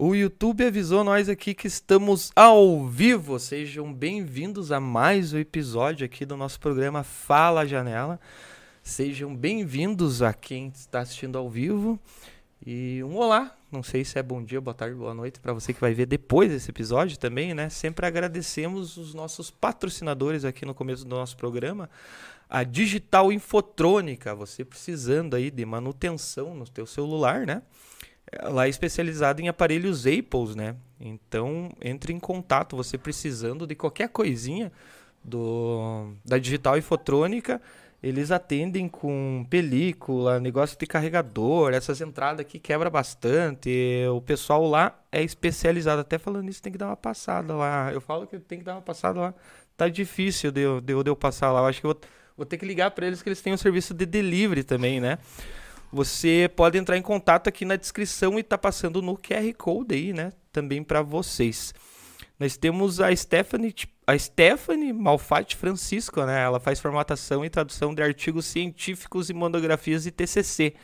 O YouTube avisou nós aqui que estamos ao vivo. Sejam bem-vindos a mais um episódio aqui do nosso programa Fala Janela. Sejam bem-vindos a quem está assistindo ao vivo. E um olá, não sei se é bom dia, boa tarde, boa noite para você que vai ver depois desse episódio também, né? Sempre agradecemos os nossos patrocinadores aqui no começo do nosso programa. A Digital Infotrônica, você precisando aí de manutenção no teu celular, né? Ela é especializada em aparelhos Apple, né? Então, entre em contato, você precisando de qualquer coisinha do da Digital Infotrônica, eles atendem com película, negócio de carregador, essas entradas aqui quebra bastante. O pessoal lá é especializado. Até falando isso, tem que dar uma passada lá. Eu falo que tem que dar uma passada lá. Tá difícil de eu, de eu, de eu passar lá. Eu acho que vou, vou ter que ligar para eles que eles têm um serviço de delivery também, né? Você pode entrar em contato aqui na descrição e tá passando no QR Code aí, né? Também para vocês. Nós temos a Stephanie, a Stephanie Malfatti Francisco, né? Ela faz formatação e tradução de artigos científicos e monografias de TCC.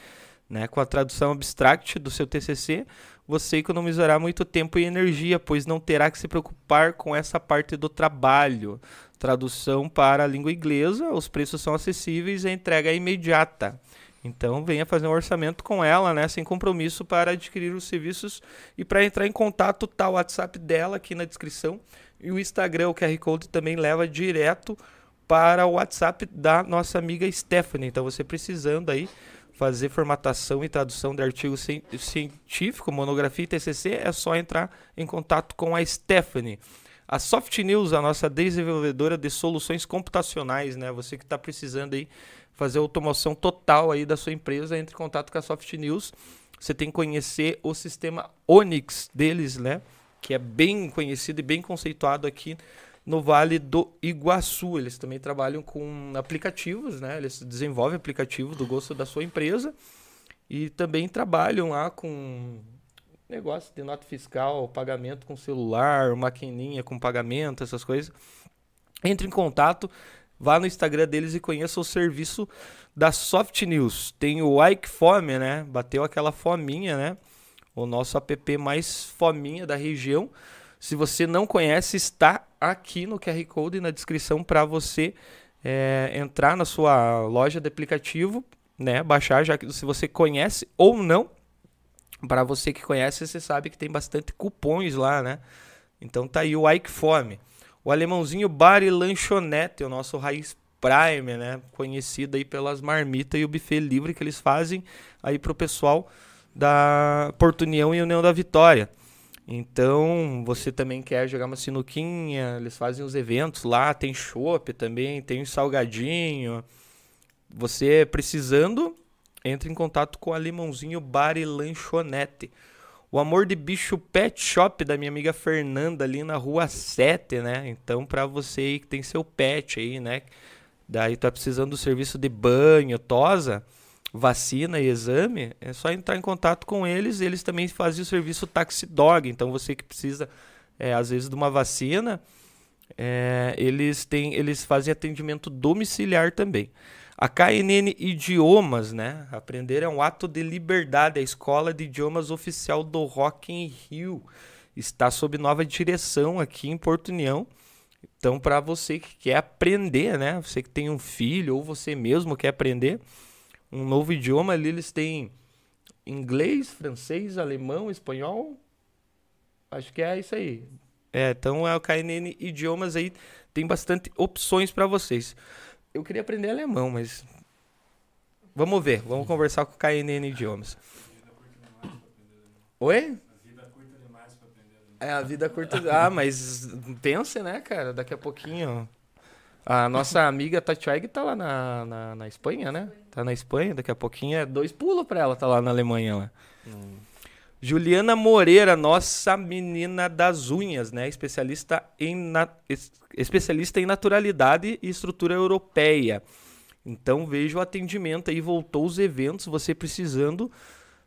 Né? Com a tradução abstract do seu TCC, você economizará muito tempo e energia, pois não terá que se preocupar com essa parte do trabalho. Tradução para a língua inglesa, os preços são acessíveis e a entrega é imediata. Então venha fazer um orçamento com ela, né, sem compromisso para adquirir os serviços e para entrar em contato tá o WhatsApp dela aqui na descrição e o Instagram, o QR Code também leva direto para o WhatsApp da nossa amiga Stephanie. Então você precisando aí fazer formatação e tradução de artigo científico, monografia e TCC, é só entrar em contato com a Stephanie. A Soft News, a nossa desenvolvedora de soluções computacionais, né? Você que está precisando aí fazer automação total aí da sua empresa, entre em contato com a Soft News. Você tem que conhecer o sistema Onyx deles, né? Que é bem conhecido e bem conceituado aqui no Vale do Iguaçu. Eles também trabalham com aplicativos, né? Eles desenvolvem aplicativo do gosto da sua empresa e também trabalham lá com negócio de nota fiscal, pagamento com celular, maquininha com pagamento, essas coisas. Entre em contato, Vá no Instagram deles e conheça o serviço da Soft News. Tem o Ike Fome, né? Bateu aquela fominha, né? O nosso app mais fominha da região. Se você não conhece, está aqui no QR Code na descrição para você é, entrar na sua loja de aplicativo, né? Baixar, já que se você conhece ou não. Para você que conhece, você sabe que tem bastante cupons lá, né? Então tá aí o Ike Fome. O alemãozinho Bar e Lanchonete, o nosso raiz prime, né? Conhecido aí pelas marmitas e o buffet livre que eles fazem aí pro pessoal da Porto União e União da Vitória. Então, você também quer jogar uma sinuquinha, eles fazem os eventos lá, tem chopp também, tem um salgadinho. Você precisando, entre em contato com o Alemãozinho Bar e Lanchonete. O Amor de Bicho Pet Shop da minha amiga Fernanda ali na rua 7, né? Então, para você aí que tem seu pet aí, né? Daí tá precisando do serviço de banho, tosa, vacina e exame, é só entrar em contato com eles. Eles também fazem o serviço Taxi Dog. Então, você que precisa, é, às vezes, de uma vacina, é, eles, têm, eles fazem atendimento domiciliar também. A KNN Idiomas, né? Aprender é um ato de liberdade. A escola de idiomas oficial do Rock in Rio está sob nova direção aqui em Porto União. Então, para você que quer aprender, né? Você que tem um filho ou você mesmo quer aprender um novo idioma, ali eles têm inglês, francês, alemão, espanhol. Acho que é isso aí. É, então é o KNN Idiomas aí, tem bastante opções para vocês. Eu queria aprender alemão, mas. Vamos ver, vamos conversar com o KNN Idiomas. Oi? É, a vida curta. Ah, mas pensa, né, cara? Daqui a pouquinho. A nossa amiga Tatiaig tá lá na, na, na, Espanha, né? Tá na Espanha, daqui a pouquinho é dois pulos pra ela tá lá na Alemanha lá. Hum. Juliana Moreira, nossa menina das unhas, né? Especialista em, na... especialista em naturalidade e estrutura europeia. Então veja o atendimento aí, voltou os eventos, você precisando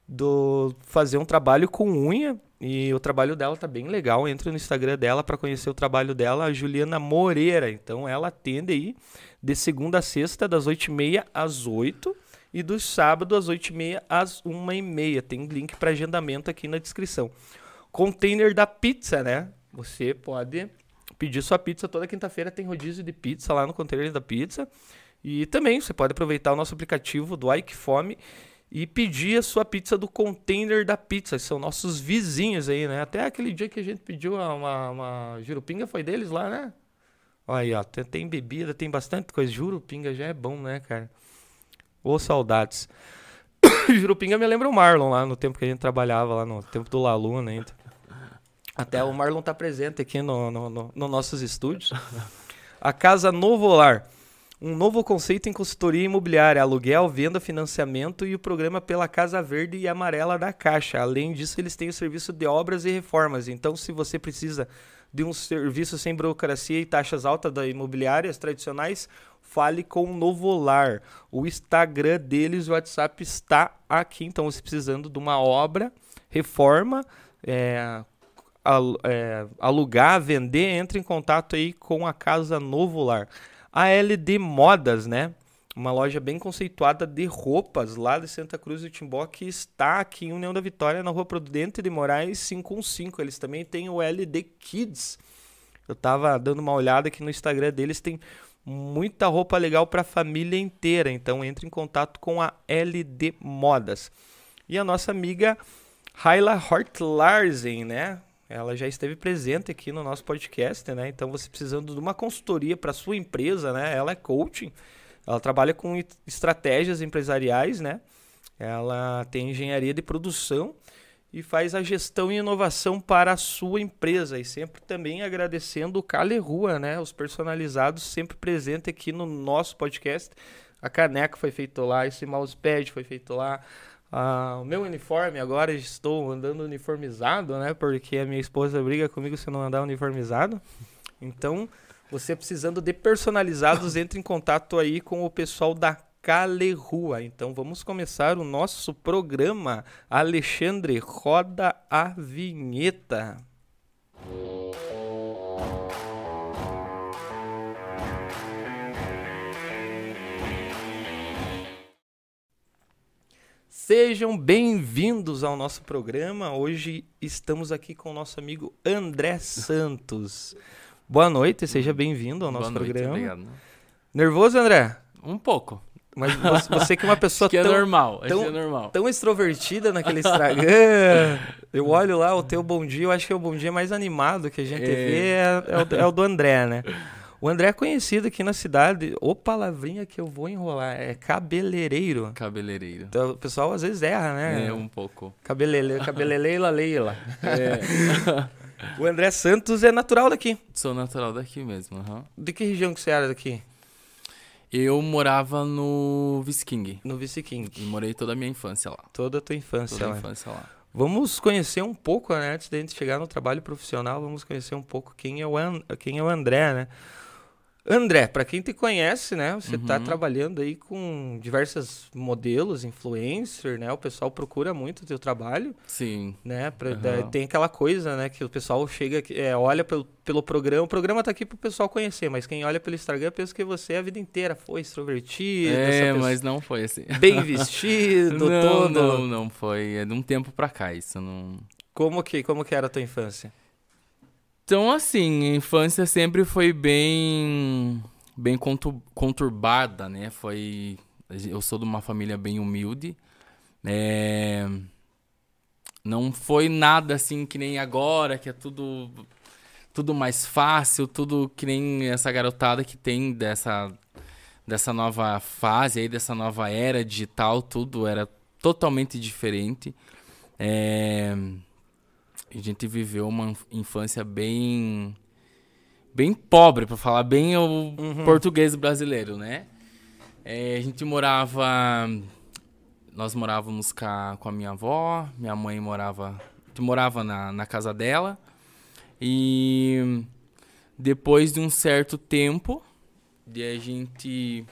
do fazer um trabalho com unha e o trabalho dela tá bem legal. Entre no Instagram dela para conhecer o trabalho dela, a Juliana Moreira. Então ela atende aí de segunda a sexta, das 8h30 às 8 e do sábado às 8h30 às 1h30. Tem link para agendamento aqui na descrição. container da pizza, né? Você pode pedir sua pizza toda quinta-feira, tem rodízio de pizza lá no container da pizza. E também você pode aproveitar o nosso aplicativo do Ike Fome e pedir a sua pizza do container da pizza. São nossos vizinhos aí, né? Até aquele dia que a gente pediu uma, uma jurupinga foi deles lá, né? Olha aí, ó, tem, tem bebida, tem bastante coisa. Jurupinga já é bom, né, cara? Ô, saudades. Jurupinga me lembra o Marlon lá no tempo que a gente trabalhava lá no tempo do Laluna ainda. Até o Marlon tá presente aqui no, no, no, no nossos estúdios. A Casa Novo Lar. Um novo conceito em consultoria imobiliária, aluguel, venda, financiamento e o programa pela Casa Verde e Amarela da Caixa. Além disso, eles têm o serviço de obras e reformas. Então, se você precisa de um serviço sem burocracia e taxas altas da imobiliárias tradicionais, fale com o Novo Lar. O Instagram deles, o WhatsApp está aqui. Então, você precisando de uma obra, reforma, é, é, alugar, vender, entre em contato aí com a Casa Novo Lar. A LD Modas, né? Uma loja bem conceituada de roupas lá de Santa Cruz do Timbó, que está aqui em União da Vitória, na rua Prudente de Moraes 515. Eles também têm o LD Kids. Eu tava dando uma olhada aqui no Instagram deles, tem muita roupa legal para a família inteira. Então entre em contato com a LD Modas. E a nossa amiga Hyla Hort Larsen, né? Ela já esteve presente aqui no nosso podcast, né? Então você precisando de uma consultoria para sua empresa, né? Ela é coaching, ela trabalha com estratégias empresariais, né? Ela tem engenharia de produção e faz a gestão e inovação para a sua empresa. E sempre também agradecendo o Cale Rua, né? Os personalizados sempre presente aqui no nosso podcast. A caneca foi feita lá, esse mousepad foi feito lá, ah, o meu uniforme agora estou andando uniformizado, né? Porque a minha esposa briga comigo se eu não andar uniformizado. Então, você precisando de personalizados, entre em contato aí com o pessoal da Calerrua. Então, vamos começar o nosso programa. Alexandre, roda a vinheta. Sejam bem-vindos ao nosso programa. Hoje estamos aqui com o nosso amigo André Santos. Boa noite, seja bem-vindo ao nosso Boa noite, programa. Obrigado. Nervoso, André? Um pouco. Mas você que é uma pessoa que é tão, normal, tão, é normal. tão extrovertida naquele Instagram. eu olho lá o teu bom dia, eu acho que é o bom dia mais animado que a gente é. vê é, é, o, é o do André, né? O André é conhecido aqui na cidade, ou palavrinha que eu vou enrolar, é cabeleireiro. Cabeleireiro. Então, o pessoal às vezes erra, né? É, um pouco. Cabelele, cabeleleila, leila. É. o André Santos é natural daqui. Sou natural daqui mesmo, uhum. De que região que você era daqui? Eu morava no Visking. No Visking. E morei toda a minha infância lá. Toda a tua infância toda lá. infância lá. Vamos conhecer um pouco, né? Antes de a gente chegar no trabalho profissional, vamos conhecer um pouco quem é o, And quem é o André, né? André, para quem te conhece, né? Você está uhum. trabalhando aí com diversos modelos, influencer, né? O pessoal procura muito o teu trabalho. Sim. Né? Pra, uhum. Tem aquela coisa, né? Que o pessoal chega, é, olha pelo, pelo programa. O programa tá aqui pro pessoal conhecer, mas quem olha pelo Instagram pensa que você a vida inteira foi extrovertido. É, mas não foi assim. Bem vestido, não, todo. Não, não foi. É de um tempo pra cá, isso não. Como que, como que era a tua infância? Então, assim, a infância sempre foi bem bem conturbada, né? Foi eu sou de uma família bem humilde. É... Não foi nada assim que nem agora, que é tudo tudo mais fácil, tudo que nem essa garotada que tem dessa dessa nova fase aí, dessa nova era digital, tudo era totalmente diferente. É a gente viveu uma infância bem bem pobre, para falar bem o uhum. português brasileiro, né? É, a gente morava nós morávamos com a, com a minha avó, minha mãe morava morava na, na casa dela e depois de um certo tempo de a gente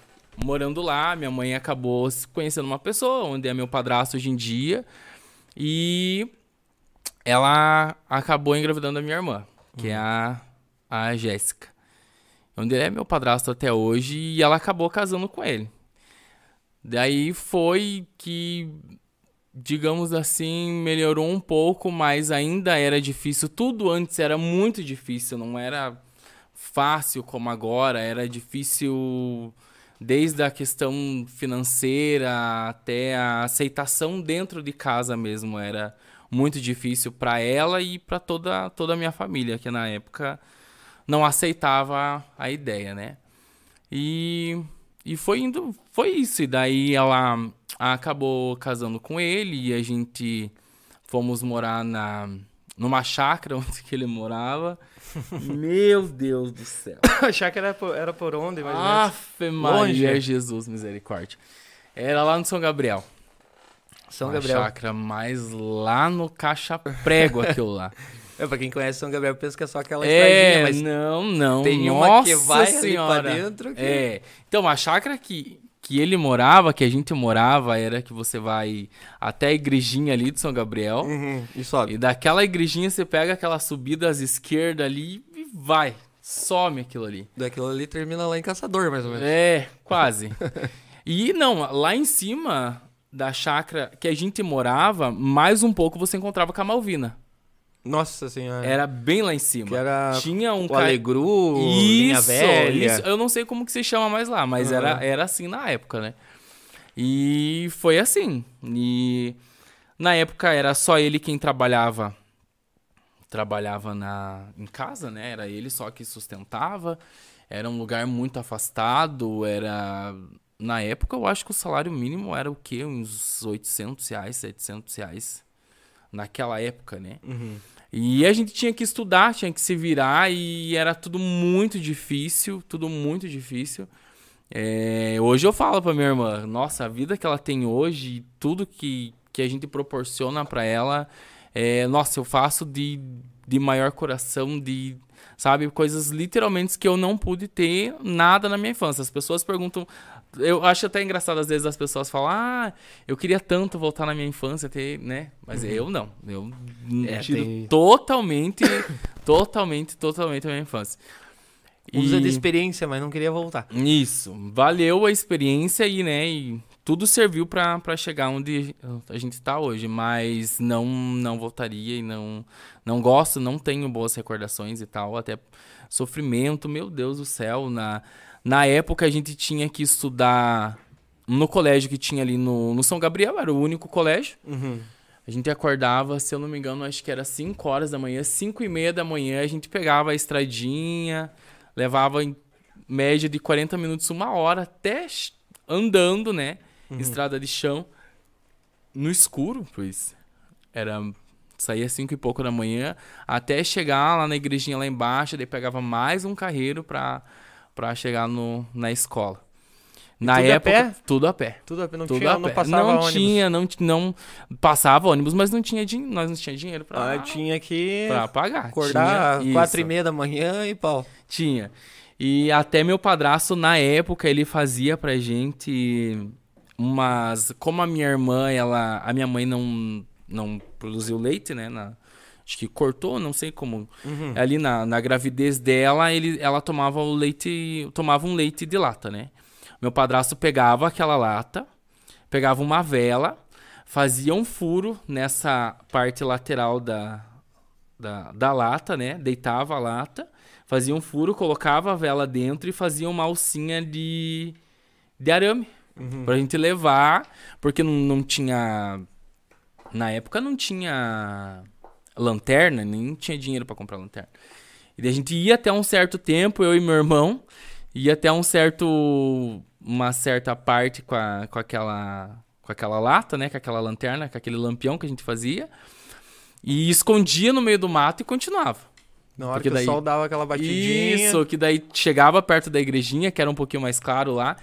morando lá, minha mãe acabou conhecendo uma pessoa, onde é meu padrasto hoje em dia, e ela acabou engravidando a minha irmã, que uhum. é a, a Jéssica. Onde é meu padrasto até hoje e ela acabou casando com ele. Daí foi que digamos assim, melhorou um pouco, mas ainda era difícil. Tudo antes era muito difícil, não era fácil como agora, era difícil desde a questão financeira até a aceitação dentro de casa mesmo era muito difícil para ela e para toda toda a minha família que na época não aceitava a ideia, né? E e foi indo, foi isso. E daí ela acabou casando com ele e a gente fomos morar na numa chácara onde que ele morava. Meu Deus do céu. a chácara era por, era por onde, mais Afe Maria, Longe. Jesus, misericórdia. Era lá no São Gabriel. São Uma Gabriel. chácara mais lá no Caixa Prego aquilo lá. É, pra quem conhece São Gabriel, pensa que é só aquela é, mas não, não. Tem Nossa uma que vai senhora. pra dentro. Que... É. Então, a chácara que, que ele morava, que a gente morava, era que você vai até a igrejinha ali de São Gabriel. Uhum, e sobe. E daquela igrejinha você pega aquela subida às esquerdas ali e vai. Some aquilo ali. Daquilo ali termina lá em Caçador, mais ou menos. É, quase. e não, lá em cima da chácara que a gente morava, mais um pouco você encontrava com a Malvina. Nossa senhora. Era bem lá em cima. Que era Tinha um o ca... Alegru, isso, linha velha. Isso. Eu não sei como que se chama mais lá, mas uhum. era, era assim na época, né? E foi assim. E na época era só ele quem trabalhava trabalhava na em casa, né? Era ele só que sustentava. Era um lugar muito afastado, era na época eu acho que o salário mínimo era o quê? Uns 800 reais, 700 reais. Naquela época, né? Uhum. E a gente tinha que estudar, tinha que se virar e era tudo muito difícil, tudo muito difícil. É, hoje eu falo pra minha irmã, nossa, a vida que ela tem hoje, tudo que, que a gente proporciona para ela, é, nossa, eu faço de, de maior coração, de, sabe, coisas literalmente que eu não pude ter nada na minha infância. As pessoas perguntam, eu acho até engraçado às vezes as pessoas falam, ah, eu queria tanto voltar na minha infância, ter, né? Mas uhum. eu não. Eu é, tiro tem... totalmente, totalmente, totalmente a minha infância. Usa e... de experiência, mas não queria voltar. Isso. Valeu a experiência e, né? E tudo serviu para chegar onde a gente está hoje, mas não não voltaria e não não gosto, não tenho boas recordações e tal, até sofrimento, meu Deus do céu, na na época a gente tinha que estudar no colégio que tinha ali no, no São Gabriel, era o único colégio. Uhum. A gente acordava, se eu não me engano, acho que era 5 horas da manhã, 5 e meia da manhã, a gente pegava a estradinha, levava em média de 40 minutos, uma hora, até andando, né? Uhum. Estrada de chão, no escuro, pois era saía cinco e pouco da manhã, até chegar lá na igrejinha lá embaixo, daí pegava mais um carreiro para para chegar no, na escola. Na tudo época, a pé? tudo a pé. Tudo a pé, não tudo tinha, a não pé. passava não ônibus. Tinha, não não passava ônibus, mas não tinha din nós não tinha dinheiro para ah, tinha que para pagar. Acordar tinha, quatro e meia da manhã e pau. Tinha. E até meu padrasto na época ele fazia pra gente umas, como a minha irmã, ela, a minha mãe não não produziu leite, né, na, acho que cortou, não sei como. Uhum. Ali na, na gravidez dela, ele, ela tomava o leite, tomava um leite de lata, né? Meu padrasto pegava aquela lata, pegava uma vela, fazia um furo nessa parte lateral da, da, da lata, né? Deitava a lata, fazia um furo, colocava a vela dentro e fazia uma alcinha de, de arame. Uhum. Pra gente levar, porque não, não tinha. Na época não tinha lanterna, nem tinha dinheiro para comprar lanterna. E a gente ia até um certo tempo, eu e meu irmão, ia até um certo uma certa parte com, a, com aquela com aquela lata, né, com aquela lanterna, com aquele lampião que a gente fazia, e escondia no meio do mato e continuava. Na hora Porque que daí... o sol dava aquela batidinha. Isso, que daí chegava perto da igrejinha, que era um pouquinho mais claro lá.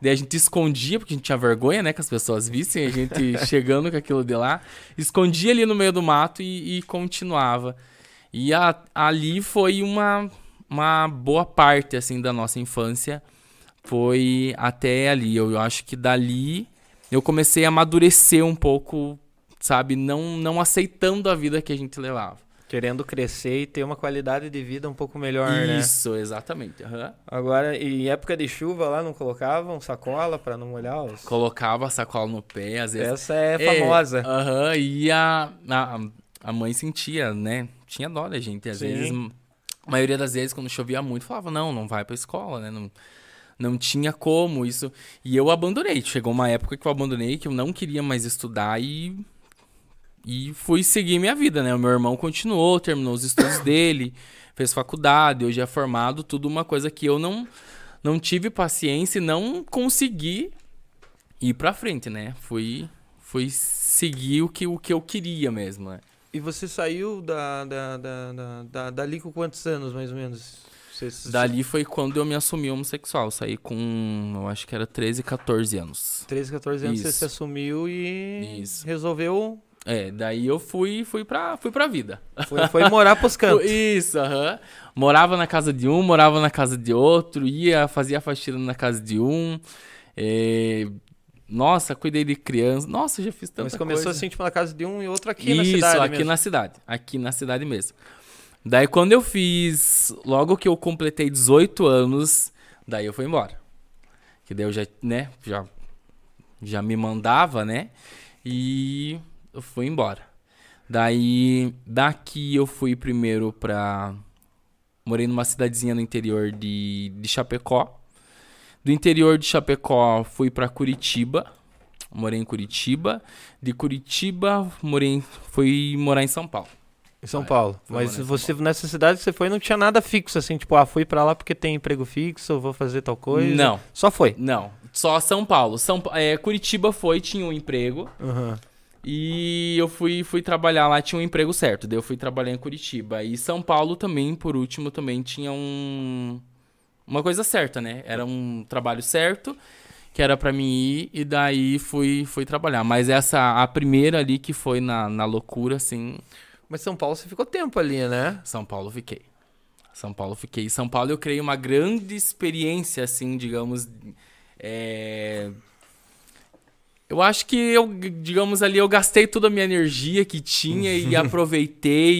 Daí a gente escondia, porque a gente tinha vergonha, né? Que as pessoas vissem a gente chegando com aquilo de lá. Escondia ali no meio do mato e, e continuava. E a, ali foi uma, uma boa parte, assim, da nossa infância. Foi até ali. Eu, eu acho que dali eu comecei a amadurecer um pouco, sabe? Não, não aceitando a vida que a gente levava. Querendo crescer e ter uma qualidade de vida um pouco melhor, né? Isso, exatamente. aham. Agora, em época de chuva lá, não colocavam sacola pra não molhar os... Colocava sacola no pé, às vezes. Essa é famosa. Aham, e a, a, a mãe sentia, né? Tinha dó da gente. Às Sim. vezes, a maioria das vezes, quando chovia muito, falava, não, não vai pra escola, né? Não, não tinha como isso. E eu abandonei. Chegou uma época que eu abandonei, que eu não queria mais estudar e. E fui seguir minha vida, né? O meu irmão continuou, terminou os estudos dele, fez faculdade, hoje é formado, tudo uma coisa que eu não, não tive paciência e não consegui ir pra frente, né? Fui, fui seguir o que, o que eu queria mesmo, né? E você saiu da, da, da, da, da- dali com quantos anos, mais ou menos? Você, você- Dali foi quando eu me assumi homossexual. Saí com, eu acho que era 13, 14 anos. 13, 14 anos você Isso. se assumiu e Isso. resolveu... É, daí eu fui, fui, pra, fui pra vida. Foi, foi morar pros cantos. Isso, aham. Morava na casa de um, morava na casa de outro, ia, fazia faxina na casa de um. é, Nossa, cuidei de criança. Nossa, já fiz tanta Mas começou coisa. assim, tipo, na casa de um e outro aqui na Isso, cidade aqui mesmo. na cidade. Aqui na cidade mesmo. Daí quando eu fiz, logo que eu completei 18 anos, daí eu fui embora. Que daí eu já, né, já, já me mandava, né? E eu fui embora. Daí, daqui eu fui primeiro pra... Morei numa cidadezinha no interior de, de Chapecó. Do interior de Chapecó, fui pra Curitiba. Morei em Curitiba. De Curitiba, morei, em- fui morar em São Paulo. Em São Paulo. Mas você, nessa cidade que você foi, não tinha nada fixo, assim, tipo, ah, fui pra lá porque tem emprego fixo, vou fazer tal coisa. Não, Só foi. não. Só São Paulo. São, é, Curitiba foi, tinha um emprego. Aham. E eu fui, fui trabalhar lá, tinha um emprego certo. Daí eu fui trabalhar em Curitiba. E São Paulo também, por último, também tinha um. Uma coisa certa, né? Era um trabalho certo, que era pra mim ir, e daí fui, fui trabalhar. Mas essa, a primeira ali que foi na, na loucura, assim, Mas São Paulo você ficou tempo ali, né? São Paulo fiquei. São Paulo fiquei. São Paulo eu criei uma grande experiência, assim, digamos. é, Eu acho que eu, digamos ali, eu gastei toda a minha energia que tinha e aproveitei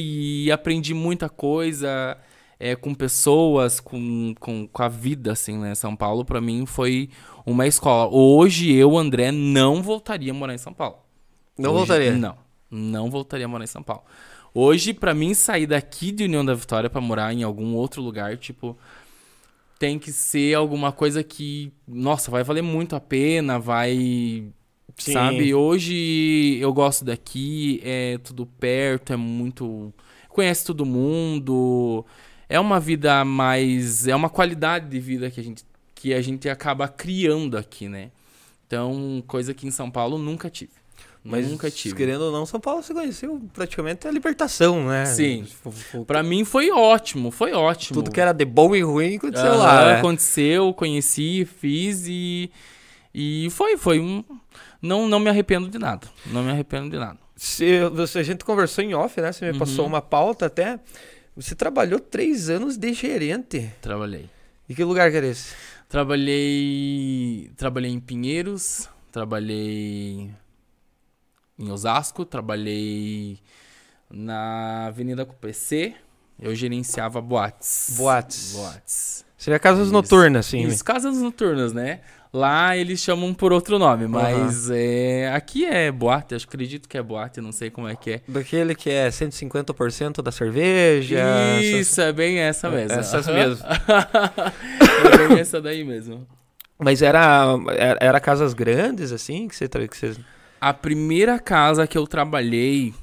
e aprendi muita coisa é, com pessoas, com, com, com a vida, assim, né? São Paulo, pra mim, foi uma escola. Hoje eu, André, não voltaria a morar em São Paulo. Não Hoje- voltaria? Não, não voltaria a morar em São Paulo. Hoje, pra mim, sair daqui de União da Vitória pra morar em algum outro lugar, tipo, tem que ser alguma coisa que, nossa, vai valer muito a pena, vai. Sim. Sabe? Hoje eu gosto daqui, é tudo perto, é muito. Conhece todo mundo. É uma vida mais. É uma qualidade de vida que a gente, que a gente acaba criando aqui, né? Então, coisa que em São Paulo nunca tive. Mas nunca tive. querendo ou não, São Paulo você conheceu praticamente a libertação, né? Sim. F- f- Pra mim foi ótimo, foi ótimo. Tudo que era de bom e ruim aconteceu Aham, lá, né? aconteceu, conheci, fiz e e foi, foi um não não me arrependo de nada. Não me arrependo de nada. Se, você, a gente conversou em off, né? Você me Uhum. passou uma pauta até. Você trabalhou três anos de gerente. Trabalhei. E que lugar que era esse? Trabalhei, trabalhei em Pinheiros, trabalhei em Osasco, trabalhei na Avenida com PC. Eu gerenciava boates. Boates. Boates. Seria casas Isso. noturnas, assim. Isso, casas noturnas, né? Lá eles chamam por outro nome, mas é, aqui é boate, acho acredito que é boate, não sei como é que é. Daquele que é 150% da cerveja. essas- Isso, é bem essa mesmo. Essas mesmo. é bem essa daí mesmo. Mas era, era, era casas grandes, assim, que você, que você... A primeira casa que eu trabalhei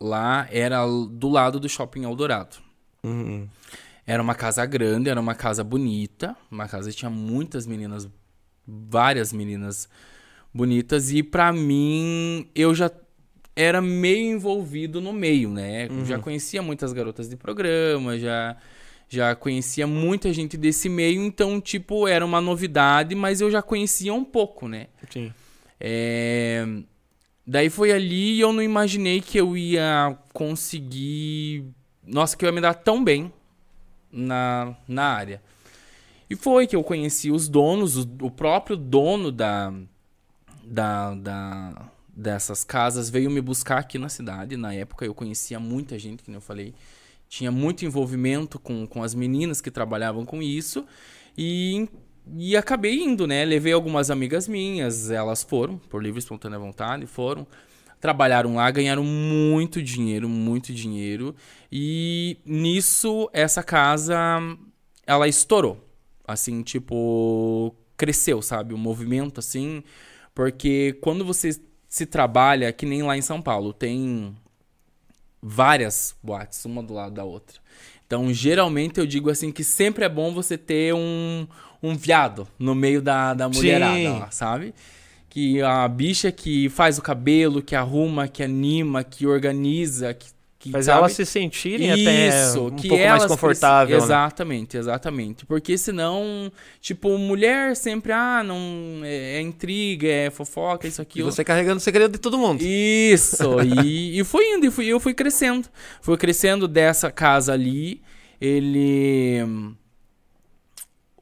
lá era do lado do Shopping Eldorado. Uhum. Era uma casa grande, era uma casa bonita, uma casa que tinha muitas meninas, várias meninas bonitas e pra mim eu já era meio envolvido no meio, né? Uhum. Já conhecia muitas garotas de programa, já já conhecia muita gente desse meio, então tipo era uma novidade, mas eu já conhecia um pouco, né? Sim. É, Daí foi ali e eu não imaginei que eu ia conseguir. Nossa, que eu ia me dar tão bem na, na área. E foi que eu conheci os donos, o, o próprio dono da, da, da, dessas casas veio me buscar aqui na cidade. Na época eu conhecia muita gente, como eu falei. Tinha muito envolvimento com, com as meninas que trabalhavam com isso. E, e acabei indo, né? Levei algumas amigas minhas, elas foram, por livre e espontânea vontade, foram. Trabalharam lá, ganharam muito dinheiro, muito dinheiro. E nisso, essa casa, ela estourou. Assim, tipo, cresceu, sabe? O movimento, assim. Porque quando você se trabalha, que nem lá em São Paulo, tem várias boates, uma do lado da outra. Então, geralmente eu digo assim que sempre é bom você ter um, um viado no meio da, da mulherada, lá, sabe? Que a bicha que faz o cabelo, que arruma, que anima, que organiza, que que, Faz sabe? elas se sentirem Isso, até um que pouco mais confortável. preci- né? Exatamente, exatamente. Porque senão, tipo, mulher sempre, ah, não. É, é intriga, é fofoca, isso E aqui. você carregando o segredo de todo mundo. Isso, e, e fui indo, e fui, eu fui crescendo. Fui crescendo dessa casa ali. Ele.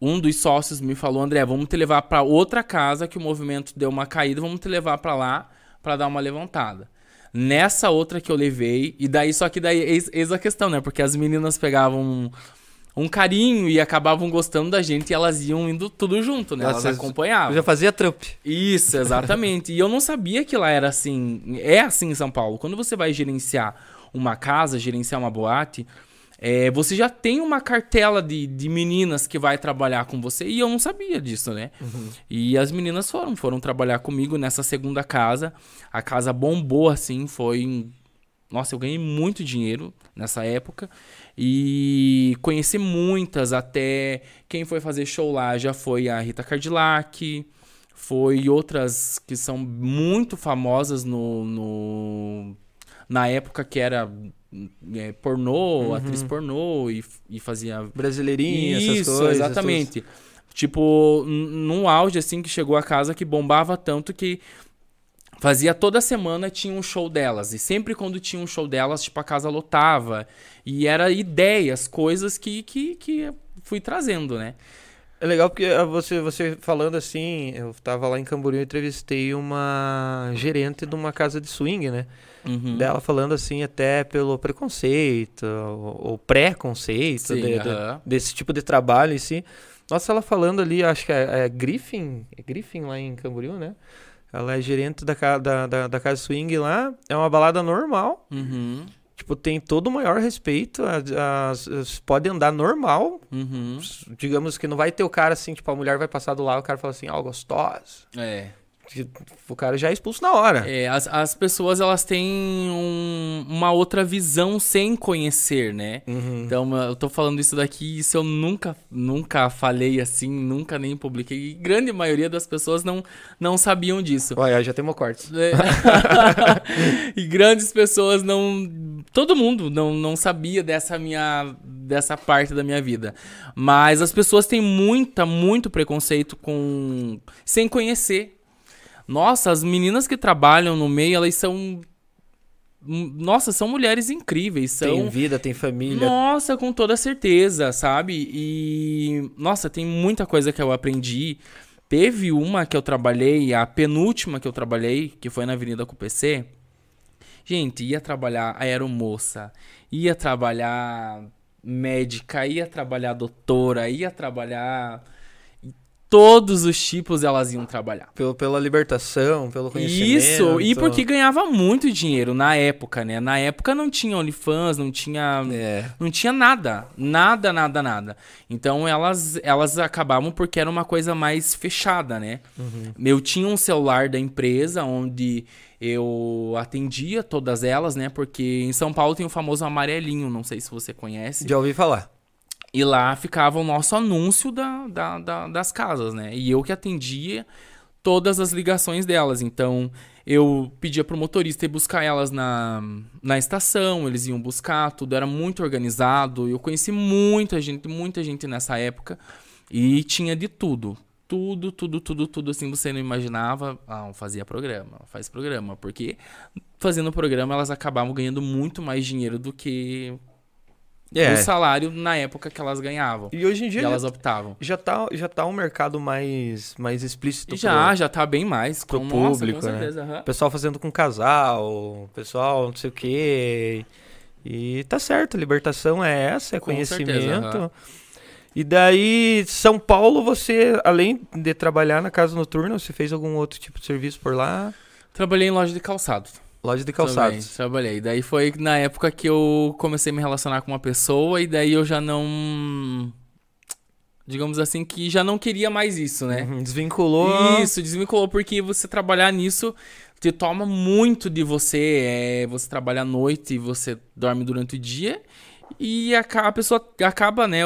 Um dos sócios me falou, André, vamos te levar pra outra casa que o movimento deu uma caída, vamos te levar pra lá pra dar uma levantada. Nessa outra que eu levei, e daí, só que daí, eis, eis a questão, né? Porque as meninas pegavam um, um carinho e acabavam gostando da gente e elas iam indo tudo junto, né? Elas Nossa, acompanhavam. Eu já fazia trupe. Isso, exatamente. e eu não sabia que lá era assim. É assim em São Paulo. Quando você vai gerenciar uma casa, gerenciar uma boate, é, você já tem uma cartela de, de meninas que vai trabalhar com você. E eu não sabia disso, né? E as meninas foram, foram trabalhar comigo nessa segunda casa. A casa bombou assim, foi. Nossa, eu ganhei muito dinheiro nessa época. E conheci muitas, até quem foi fazer show lá já foi a Rita Cardillac, foi outras que são muito famosas no, no- na época que era é, pornô, atriz pornô e, e fazia Brasileirinha, essas isso, coisas. exatamente. Tipo, num auge assim que chegou a casa que bombava tanto que fazia toda semana tinha um show delas. E sempre quando tinha um show delas, tipo, a casa lotava. E era ideias, coisas que, que, que fui trazendo, né? É legal porque ah, você, você falando assim, eu tava lá em Camboriú e entrevistei uma gerente de uma casa de swing, né? Uhum. Dela falando assim, até pelo preconceito, ou, pré-conceito de- de- aham. desse tipo de trabalho em si. Nossa, ela falando ali, acho que é, é Griffin, é Griffin lá em Camboriú, né? Ela é gerente da, da, da, da casa swing lá, é uma balada normal, Uhum. tipo, tem todo o maior respeito, as, pode andar normal, Uhum. digamos que não vai ter o cara assim, tipo, a mulher vai passar do lado, o cara fala assim, ó, gostosa. É. O cara já é expulso na hora. É, as, as pessoas elas têm um- uma outra visão sem conhecer, né? Uhum. Então, eu tô falando isso daqui, isso eu nunca, nunca falei assim, nunca nem publiquei. E grande maioria das pessoas não, não sabiam disso. Olha, já temos cortes. É. e grandes pessoas não. Todo mundo não, não sabia dessa minha. dessa parte da minha vida. Mas as pessoas têm muita, muito preconceito com. sem conhecer. Nossa, as meninas que trabalham no meio, elas são. Nossa, são mulheres incríveis. São, Tem vida, tem família. nossa, com toda certeza, sabe? E nossa, tem muita coisa que eu aprendi. Teve uma que eu trabalhei, a penúltima que eu trabalhei, que foi na Avenida com PC. Gente, ia trabalhar aeromoça, ia trabalhar médica, ia trabalhar doutora, ia trabalhar. Todos os tipos elas iam trabalhar. Pelo, pela libertação, pelo conhecimento. Isso, e porque ganhava muito dinheiro na época, né? Na época não tinha OnlyFans, não tinha É. não tinha nada, nada, nada, nada. Então elas elas acabavam porque era uma coisa mais fechada, né? Eu tinha um celular da empresa onde eu atendia todas elas, né? Porque em São Paulo tem o famoso amarelinho, não sei se você conhece. Já ouvi falar. E lá ficava o nosso anúncio da, da- da- das casas, né? E eu que atendia todas as ligações delas. Então, eu pedia pro motorista ir buscar elas na, na estação, eles iam buscar, tudo era muito organizado. Eu conheci muita gente, muita gente nessa época. E tinha de tudo. Tudo, tudo, tudo, tudo assim, você não imaginava. Ah, fazia programa, faz programa. Porque fazendo programa, elas acabavam ganhando muito mais dinheiro do que É. o salário na época que elas ganhavam. E hoje em dia E já, elas optavam. já tá, já tá um mercado mais, mais explícito. Já, já tá bem mais. pro com, nossa, público, com né? certeza. aham. O pessoal fazendo com casal, pessoal não sei o quê. E tá certo, libertação é essa, é Com conhecimento. certeza, aham. E daí, São Paulo, você, além de trabalhar na casa noturna, você fez algum outro tipo de serviço por lá? Trabalhei em loja de calçados. Loja de Também, calçados. trabalhei. Daí foi na época que eu comecei a me relacionar com uma pessoa e daí eu já não. Digamos assim, que já não queria mais isso, né? Uhum, Desvinculou. Isso, desvinculou, porque você trabalhar nisso te toma muito de você. É, você trabalha à noite e você dorme durante o dia. E a, a pessoa acaba, né?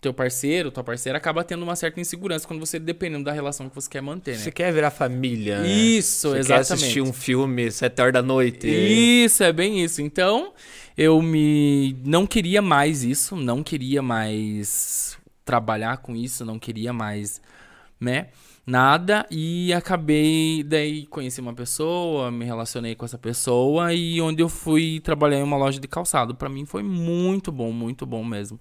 Teu parceiro, tua parceira acaba tendo uma certa insegurança quando você, dependendo da relação que você quer manter, né? Você quer virar família. né? Isso, Você quer exatamente. assistir um filme sete horas da noite. Isso, é bem isso. Então, eu me não queria mais isso, não queria mais trabalhar com isso, não queria mais, né? Nada e acabei daí conheci uma pessoa, me relacionei com essa pessoa e onde eu fui trabalhar em uma loja de calçado, Pra mim foi muito bom, muito bom mesmo.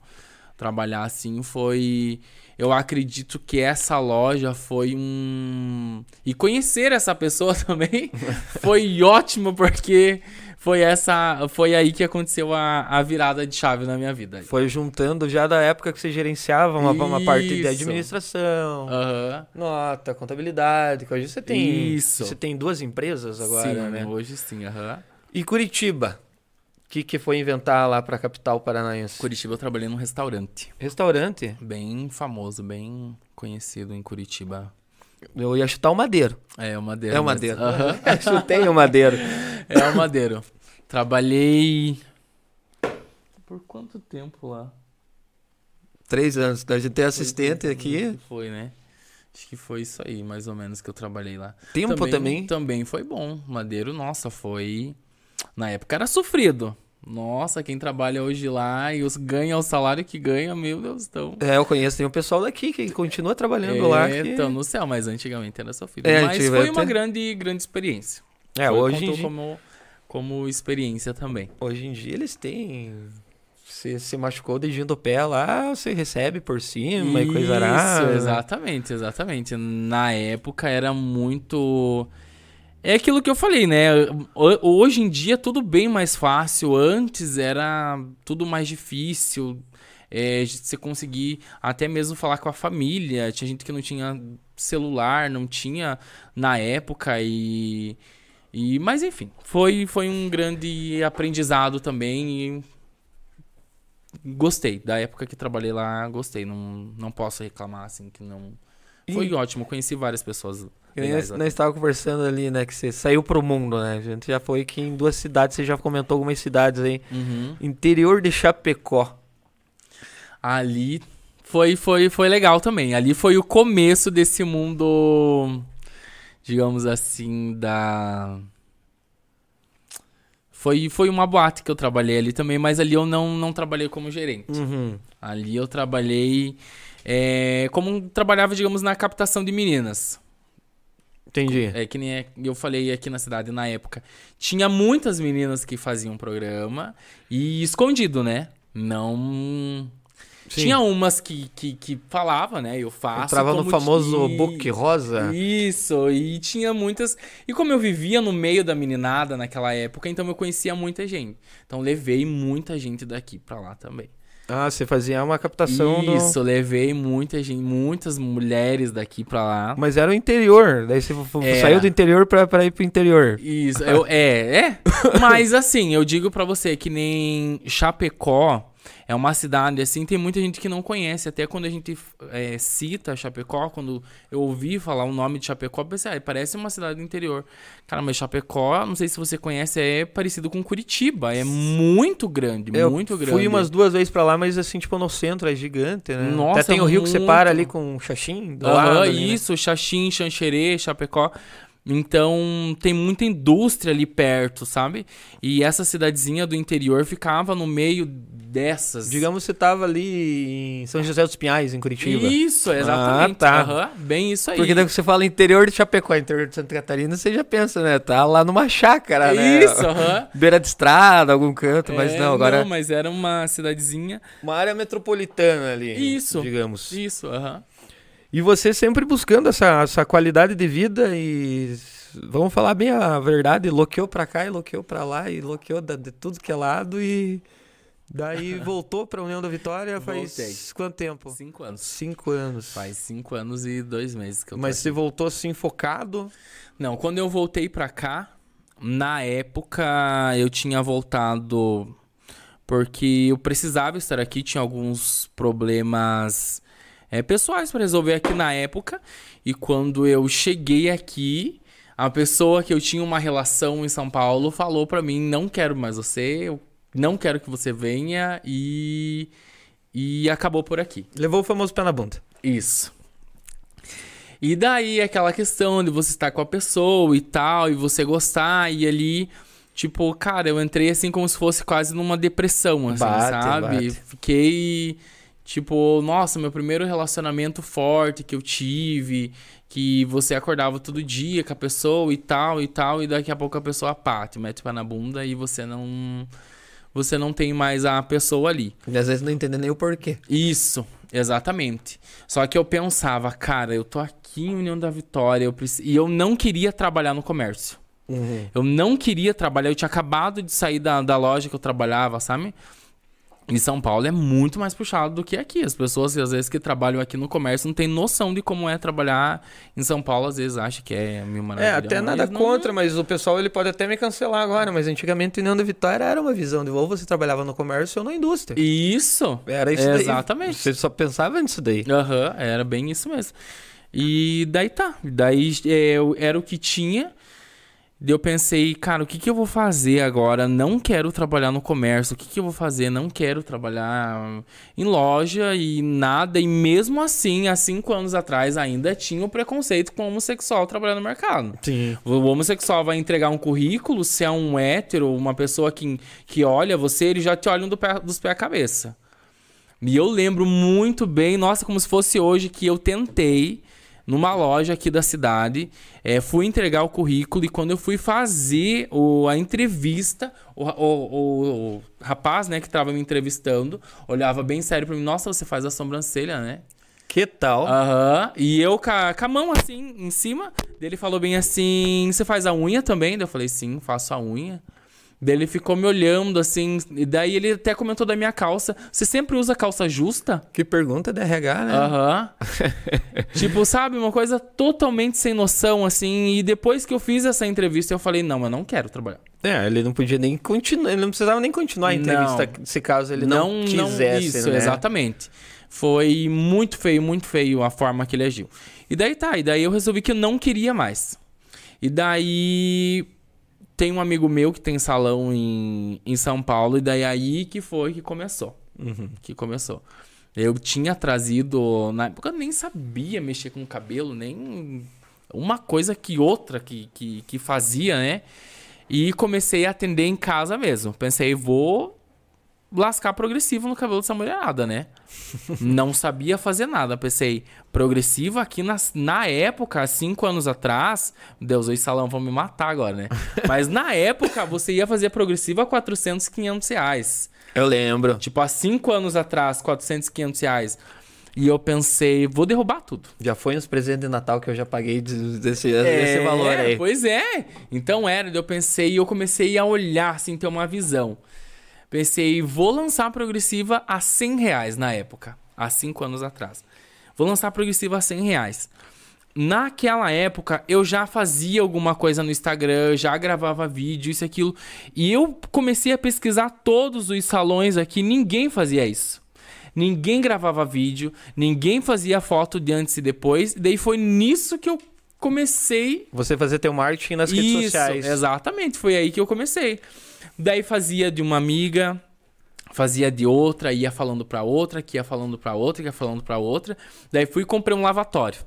Trabalhar assim foi eu acredito que essa loja foi um. E conhecer essa pessoa também foi ótimo, porque foi essa. Foi aí que aconteceu a, a virada de chave na minha vida. Foi juntando já da época que você gerenciava uma, uma parte de administração, Aham. nota, contabilidade. Que hoje você tem. Isso. Você tem duas empresas agora, sim, né? hoje sim, aham. E Curitiba? O que, que foi inventar lá pra capital paranaense? Curitiba eu trabalhei num restaurante. Restaurante? Bem famoso, bem conhecido em Curitiba. Eu ia chutar o Madeiro. É o Madeiro. É o. Madeiro. Aham. Chutei o Madeiro. É o Madeiro. Trabalhei. Por quanto tempo lá? Três anos. A gente tem assistente Foi- aqui. Foi, né? Acho que foi isso aí, mais ou menos, que eu trabalhei lá. Tempo também. Também foi bom. Madeiro, nossa, foi. Na época era sofrido. Nossa, quem trabalha hoje lá e os ganha o salário que ganha, meu Deus, estão. É, eu conheço. Tem um pessoal daqui que continua trabalhando lá. Que... Estão no céu, mas antigamente era sofrido. É, mas foi uma é- grande, grande experiência. É, Foi- hoje em, dia, como, como experiência também. hoje em dia eles têm. Você se machucou dedinho do pé lá, você recebe por cima e coisa arada. Isso, exatamente, exatamente. Na época era muito. É aquilo que eu falei, né? Ho- Hoje em dia tudo bem mais fácil. Antes era tudo mais difícil. É, você conseguir até mesmo falar com a família. Tinha gente que não tinha celular, não tinha na época e. e mas enfim, foi, foi um grande aprendizado também e gostei. Da época que trabalhei lá, gostei. Não, não posso reclamar, assim, que não. Foi E- ótimo, conheci várias pessoas. Que Nós, nós estávamos conversando ali, né? Que você saiu pro mundo, né? A gente já foi aqui em duas cidades, você já comentou algumas cidades aí. Uhum. Interior de Chapecó. Ali foi, foi, foi legal também. Ali foi o começo desse mundo, digamos assim, da. Foi, foi uma boate que eu trabalhei ali também, mas ali eu não, não trabalhei como gerente. Uhum. Ali eu trabalhei é, como trabalhava, digamos, na captação de meninas. Entendi. É que nem é- eu falei aqui na cidade na época. Tinha muitas meninas que faziam programa e escondido, né? Não. Sim. Tinha umas que, que, que falava, né? Eu faço. Entrava no famoso book rosa. Isso, e tinha muitas. E como eu vivia no meio da meninada naquela época, então eu conhecia muita gente. Então levei muita gente daqui pra lá também. Ah, você fazia uma captação do... Isso, levei muita gente, muitas mulheres daqui pra lá. Mas era o interior. Daí você Era. saiu do interior pra, pra ir pro interior. Isso, eu, é, é. Mas assim, eu digo pra você que nem Chapecó é uma cidade assim, tem muita gente que não conhece. Até quando a gente é, cita Chapecó, quando eu ouvi falar o nome de Chapecó, eu pensei, ah, parece uma cidade do interior. Cara, mas Chapecó, não sei se você conhece, é parecido com Curitiba. É muito grande, Eu muito grande. Fui umas duas vezes pra lá, mas assim, tipo, no centro, é gigante, né? Nossa, Até tem o rio que muito. separa ali com Xaxim, do Aham, lado. ali, né? isso, Xaxim, Xanxerê, Chapecó. Então, tem muita indústria ali perto, sabe? E essa cidadezinha do interior ficava no meio dessas. Digamos que você tava ali em São José dos Pinhais, em Curitiba. Isso, exatamente. Ah, tá. Aham, bem isso aí. Porque daí que você fala interior de Chapecó, interior de Santa Catarina, você já pensa, né? Tá lá numa chácara, né? Isso, aham. Beira de estrada, algum canto, mas É, não, agora Não, mas era uma cidadezinha. uma área metropolitana ali. Isso. Digamos. Isso, aham. E você sempre buscando essa, essa qualidade de vida e vamos falar bem a verdade, loqueou pra cá e loqueou pra lá e loqueou da- de tudo que é lado e daí voltou pra União da Vitória faz Voltei. quanto tempo? Cinco anos. Cinco anos. Faz cinco anos e dois meses que eu Mas você voltou assim focado? Não, quando eu voltei pra cá, na época eu tinha voltado porque eu precisava estar aqui, tinha alguns problemas é, pessoais pra resolver aqui na época. E quando eu cheguei aqui, a pessoa que eu tinha uma relação em São Paulo falou pra mim: não quero mais você, eu não quero que você venha e. E acabou por aqui. Levou o famoso pé na bunda. Isso. E daí aquela questão de você estar com a pessoa e tal, e você gostar, e ali, tipo, cara, eu entrei assim como se fosse quase numa depressão, assim, Bate, sabe? bate. Fiquei, tipo, nossa, meu primeiro relacionamento forte que eu tive, que você acordava todo dia com a pessoa e tal e tal, e daqui a pouco a pessoa pá, te mete pé na bunda e você não. Você não tem mais a pessoa ali. E às vezes não entende nem o porquê. Isso, exatamente. Só que eu pensava, cara, eu tô aqui em União da Vitória, eu preci... e eu não queria trabalhar no comércio. Eu não queria trabalhar, eu tinha acabado de sair da, da loja que eu trabalhava, sabe? Em São Paulo é muito mais puxado do que aqui. As pessoas, às vezes, que trabalham aqui no comércio não têm noção de como é trabalhar em São Paulo. Às vezes acham que é mil É, maravilha. até nada não- contra, mas o pessoal ele pode até me cancelar agora, mas antigamente União da Vitória era uma visão de ou você trabalhava no comércio ou na indústria. Isso. Era isso daí. Exatamente. Você só pensava nisso daí. Aham, era bem isso mesmo. E daí tá. Daí é, era o que tinha. Eu pensei, cara, o que, que eu vou fazer agora? Não quero trabalhar no comércio. O que, que eu vou fazer? Não quero trabalhar em loja e nada. E mesmo assim, há cinco anos atrás, ainda tinha o preconceito com o homossexual trabalhando no mercado. Sim. O homossexual vai entregar um currículo, se é um hétero, uma pessoa que, que olha você, eles já te olham do pé, dos pés à cabeça. E eu lembro muito bem, nossa, como se fosse hoje, que eu tentei, numa loja aqui da cidade, eh, fui entregar o currículo e quando eu fui fazer o- a entrevista, o, o- o- rapaz, né, que estava me entrevistando, olhava bem sério pra mim, nossa, você faz a sobrancelha, né? Que tal? Aham. E eu com a, com a mão assim, em cima. Daí ele falou bem assim: Você faz a unha também? Daí eu falei: Sim, faço a unha. Daí ele ficou me olhando assim. E daí ele até comentou da minha calça: Você sempre usa calça justa? Que pergunta de RH, né? Aham. tipo, sabe, uma coisa totalmente sem noção, assim. E depois que eu fiz essa entrevista, eu falei: Não, eu não quero trabalhar. É, ele não podia nem continuar, ele não precisava nem continuar a entrevista Não. se caso ele não, quisesse, isso, né? exatamente. Foi muito feio, muito feio a forma que ele agiu. E daí tá, e daí eu resolvi que eu não queria mais. E daí tem um amigo meu que tem salão em, em São Paulo, e daí aí que foi que começou. Uhum. Que começou. Eu tinha trazido. Na época eu nem sabia mexer com cabelo, nem uma coisa que outra que, que, que fazia, né? E comecei a atender em casa mesmo. Pensei, vou lascar progressivo no cabelo dessa mulherada, né? Não sabia fazer nada. Pensei, progressivo aqui na, na época, há cinco anos atrás. Deus, os salão vão me matar agora, né? Mas na época, você ia fazer progressivo a 400, 500 reais. Eu lembro. Tipo, há cinco anos atrás, 400, 500 reais. E eu pensei, vou derrubar tudo. Já foi nos presentes de Natal que eu já paguei de- desse, desse valor É, aí. Pois é. Então era, eu pensei e eu comecei a olhar, assim, ter uma visão. Pensei, vou lançar progressiva a 100 reais na época, há 5 anos atrás. Vou lançar a progressiva a 100 reais. Naquela época, eu já fazia alguma coisa no Instagram, já gravava vídeo, isso e aquilo. E eu comecei a pesquisar todos os salões aqui, ninguém fazia isso. Ninguém gravava vídeo, ninguém fazia foto de antes e depois. E daí foi nisso que eu comecei Você fazer teu marketing nas redes isso, sociais. exatamente. Foi aí que eu comecei. Daí fazia de uma amiga, fazia de outra, ia falando pra outra, que ia falando pra outra, que ia falando pra outra. Daí fui e comprei um lavatório.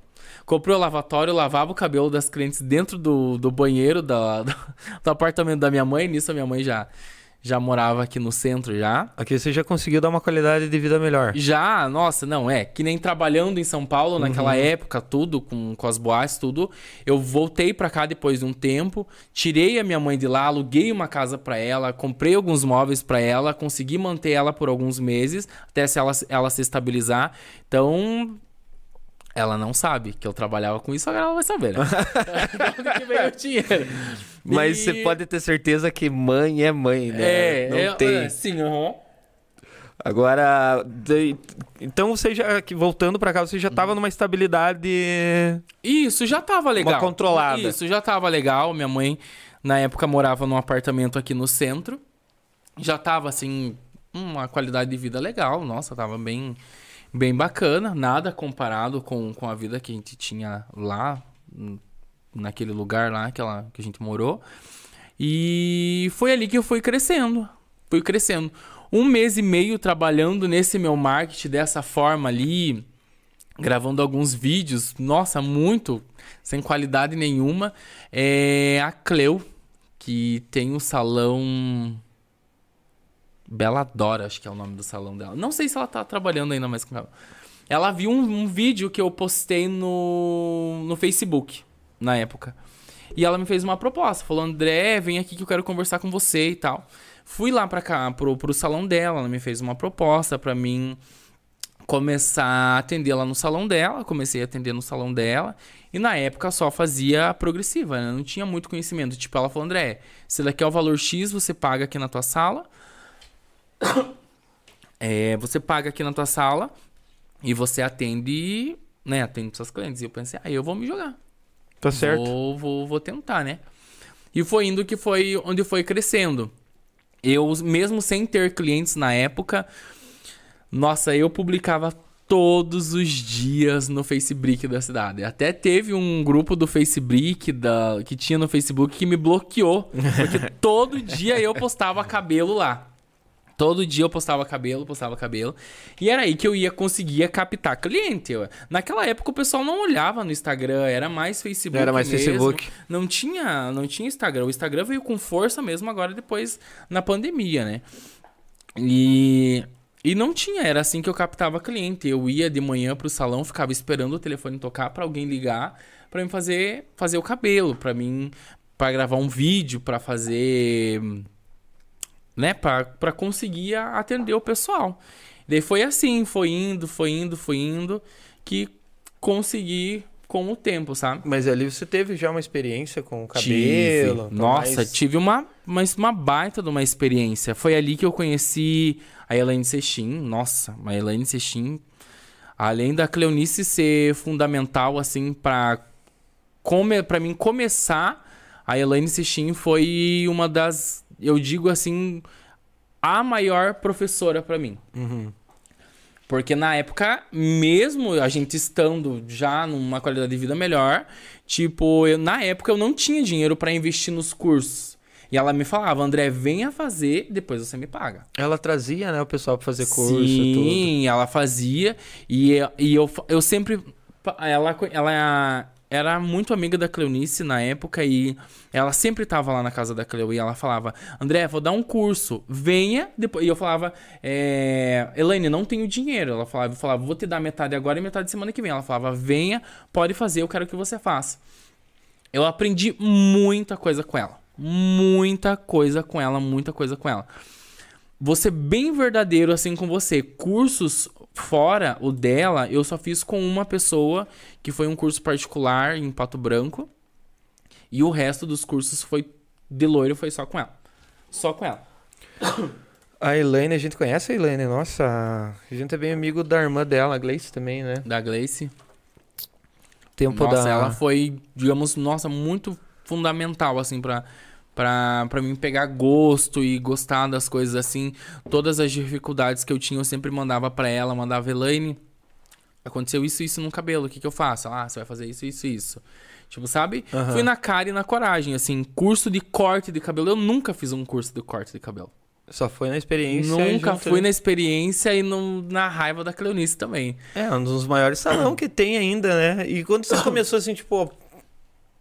Comprei o lavatório, lavava o cabelo das clientes dentro do, do banheiro da, do, do apartamento da minha mãe. Nisso a minha mãe já, já morava aqui no centro já. Aqui você já conseguiu dar uma qualidade de vida melhor. Já, nossa, não, é. Que nem trabalhando em São Paulo naquela época, tudo, com, com as boates, tudo. Eu voltei pra cá depois de um tempo, tirei a minha mãe de lá, aluguei uma casa pra ela, comprei alguns móveis pra ela, consegui manter ela por alguns meses, até se ela, ela se estabilizar. Então, ela não sabe que eu trabalhava com isso, agora ela vai saber, né? De onde que veio o dinheiro. Mas E- você pode ter certeza que mãe é mãe, né? É, Não é, tem. é, sim, aham. Agora, de- então você já, voltando pra cá, você já tava numa estabilidade. Isso, já tava legal. Uma controlada. Isso, já tava legal. Minha mãe, na época, morava num apartamento aqui no centro. Já tava, assim, uma qualidade de vida legal. Nossa, tava bem, bem bacana. Nada comparado com, com a vida que a gente tinha lá, hum, naquele lugar lá que, ela, que a gente morou. E foi ali que eu fui crescendo. Fui crescendo. Um mês e meio trabalhando nesse meu marketing dessa forma ali, gravando alguns vídeos, nossa, muito, sem qualidade nenhuma. É a Cleo, que tem o salão. Bela Dora, acho que é o nome do salão dela. Não sei se ela tá trabalhando ainda mais com ela. Ela viu um, um vídeo que eu postei no, no Facebook, na época. E ela me fez uma proposta, falou: André, vem aqui que eu quero conversar com você e tal. Fui lá pra cá, pro, pro salão dela, ela me fez uma proposta pra mim começar a atender lá no salão dela. Comecei a atender no salão dela. E na época só fazia progressiva, né? Não tinha muito conhecimento. Tipo, ela falou: André, se daqui é o valor X, você paga aqui na tua sala. É, você paga aqui na tua sala e você atende, né? Atende seus clientes. E eu pensei, ah, eu vou me jogar. Tá certo? Vou, vou, vou tentar, né? E foi indo que foi onde foi crescendo. Eu, mesmo sem ter clientes na época, nossa, eu publicava todos os dias no Facebook da cidade. Até teve um grupo do Facebook da, que tinha no Facebook que me bloqueou. Porque todo dia eu postava cabelo lá. Todo dia eu postava cabelo, postava cabelo. E era aí que eu ia conseguir captar cliente. Naquela época o pessoal não olhava no Instagram, era mais Facebook. Era mais mesmo. Facebook. Não tinha, não tinha Instagram. O Instagram veio com força mesmo agora depois na pandemia, né? E e não tinha, era assim que eu captava cliente. Eu ia de manhã pro salão, ficava esperando o telefone tocar pra alguém ligar pra mim fazer fazer o cabelo, pra mim para gravar um vídeo, pra fazer né, Pra pra conseguir atender o pessoal. Daí foi assim, foi indo, foi indo, foi indo que consegui com o tempo, sabe? Mas ali você teve já uma experiência com o Tive. cabelo. então Nossa, mais- tive uma, uma, uma baita de uma experiência. Foi ali que eu conheci a Elaine Sextin. Nossa, a Elaine Sextin, além da Cleonice ser fundamental, assim, pra, come, pra mim começar, a Elaine Sextin foi uma das, eu digo assim, a maior professora pra mim. Uhum. Porque na época, mesmo a gente estando já numa qualidade de vida melhor, tipo, eu- na época eu não tinha dinheiro pra investir nos cursos. E ela me falava, André, venha fazer, depois você me paga. Ela trazia, né, o pessoal pra fazer curso e tudo. Sim, ela fazia. E, e eu, eu sempre. Ela, ela era muito amiga da Cleonice na época e ela sempre tava lá na casa da Cleo e ela falava: André, vou dar um curso, venha. Depois. E eu falava: é, Elaine, não tenho dinheiro. Ela falava, eu falava: vou te dar metade agora e metade semana que vem. Ela falava: venha, pode fazer, eu quero que você faça. Eu aprendi muita coisa com ela. Muita coisa com ela, muita coisa com ela. Ser bem verdadeiro assim com você. Cursos fora o dela, eu só fiz com uma pessoa, que foi um curso particular em Pato Branco. E o resto dos cursos foi de loiro, foi só com ela. Só com ela. A Elaine, a gente conhece a Elaine, nossa. A gente é bem amigo da irmã dela, a Gleice também, né? Da Gleice. Tempo nossa, da. ela foi, digamos, nossa, muito fundamental, assim, pra, pra, pra mim pegar gosto e gostar das coisas, assim. Todas as dificuldades que eu tinha, eu sempre mandava pra ela, mandava, Elaine, aconteceu isso e isso no cabelo, o que que eu faço? Ah, você vai fazer isso, isso e isso. Tipo, sabe? Aham. Fui na cara e na coragem, assim, curso de corte de cabelo. Eu nunca fiz um curso de corte de cabelo. Só foi na experiência. Nunca junto fui na experiência e no- na raiva da Cleonice também. É, um dos maiores salão que tem ainda, né? E quando você começou assim, tipo, ó,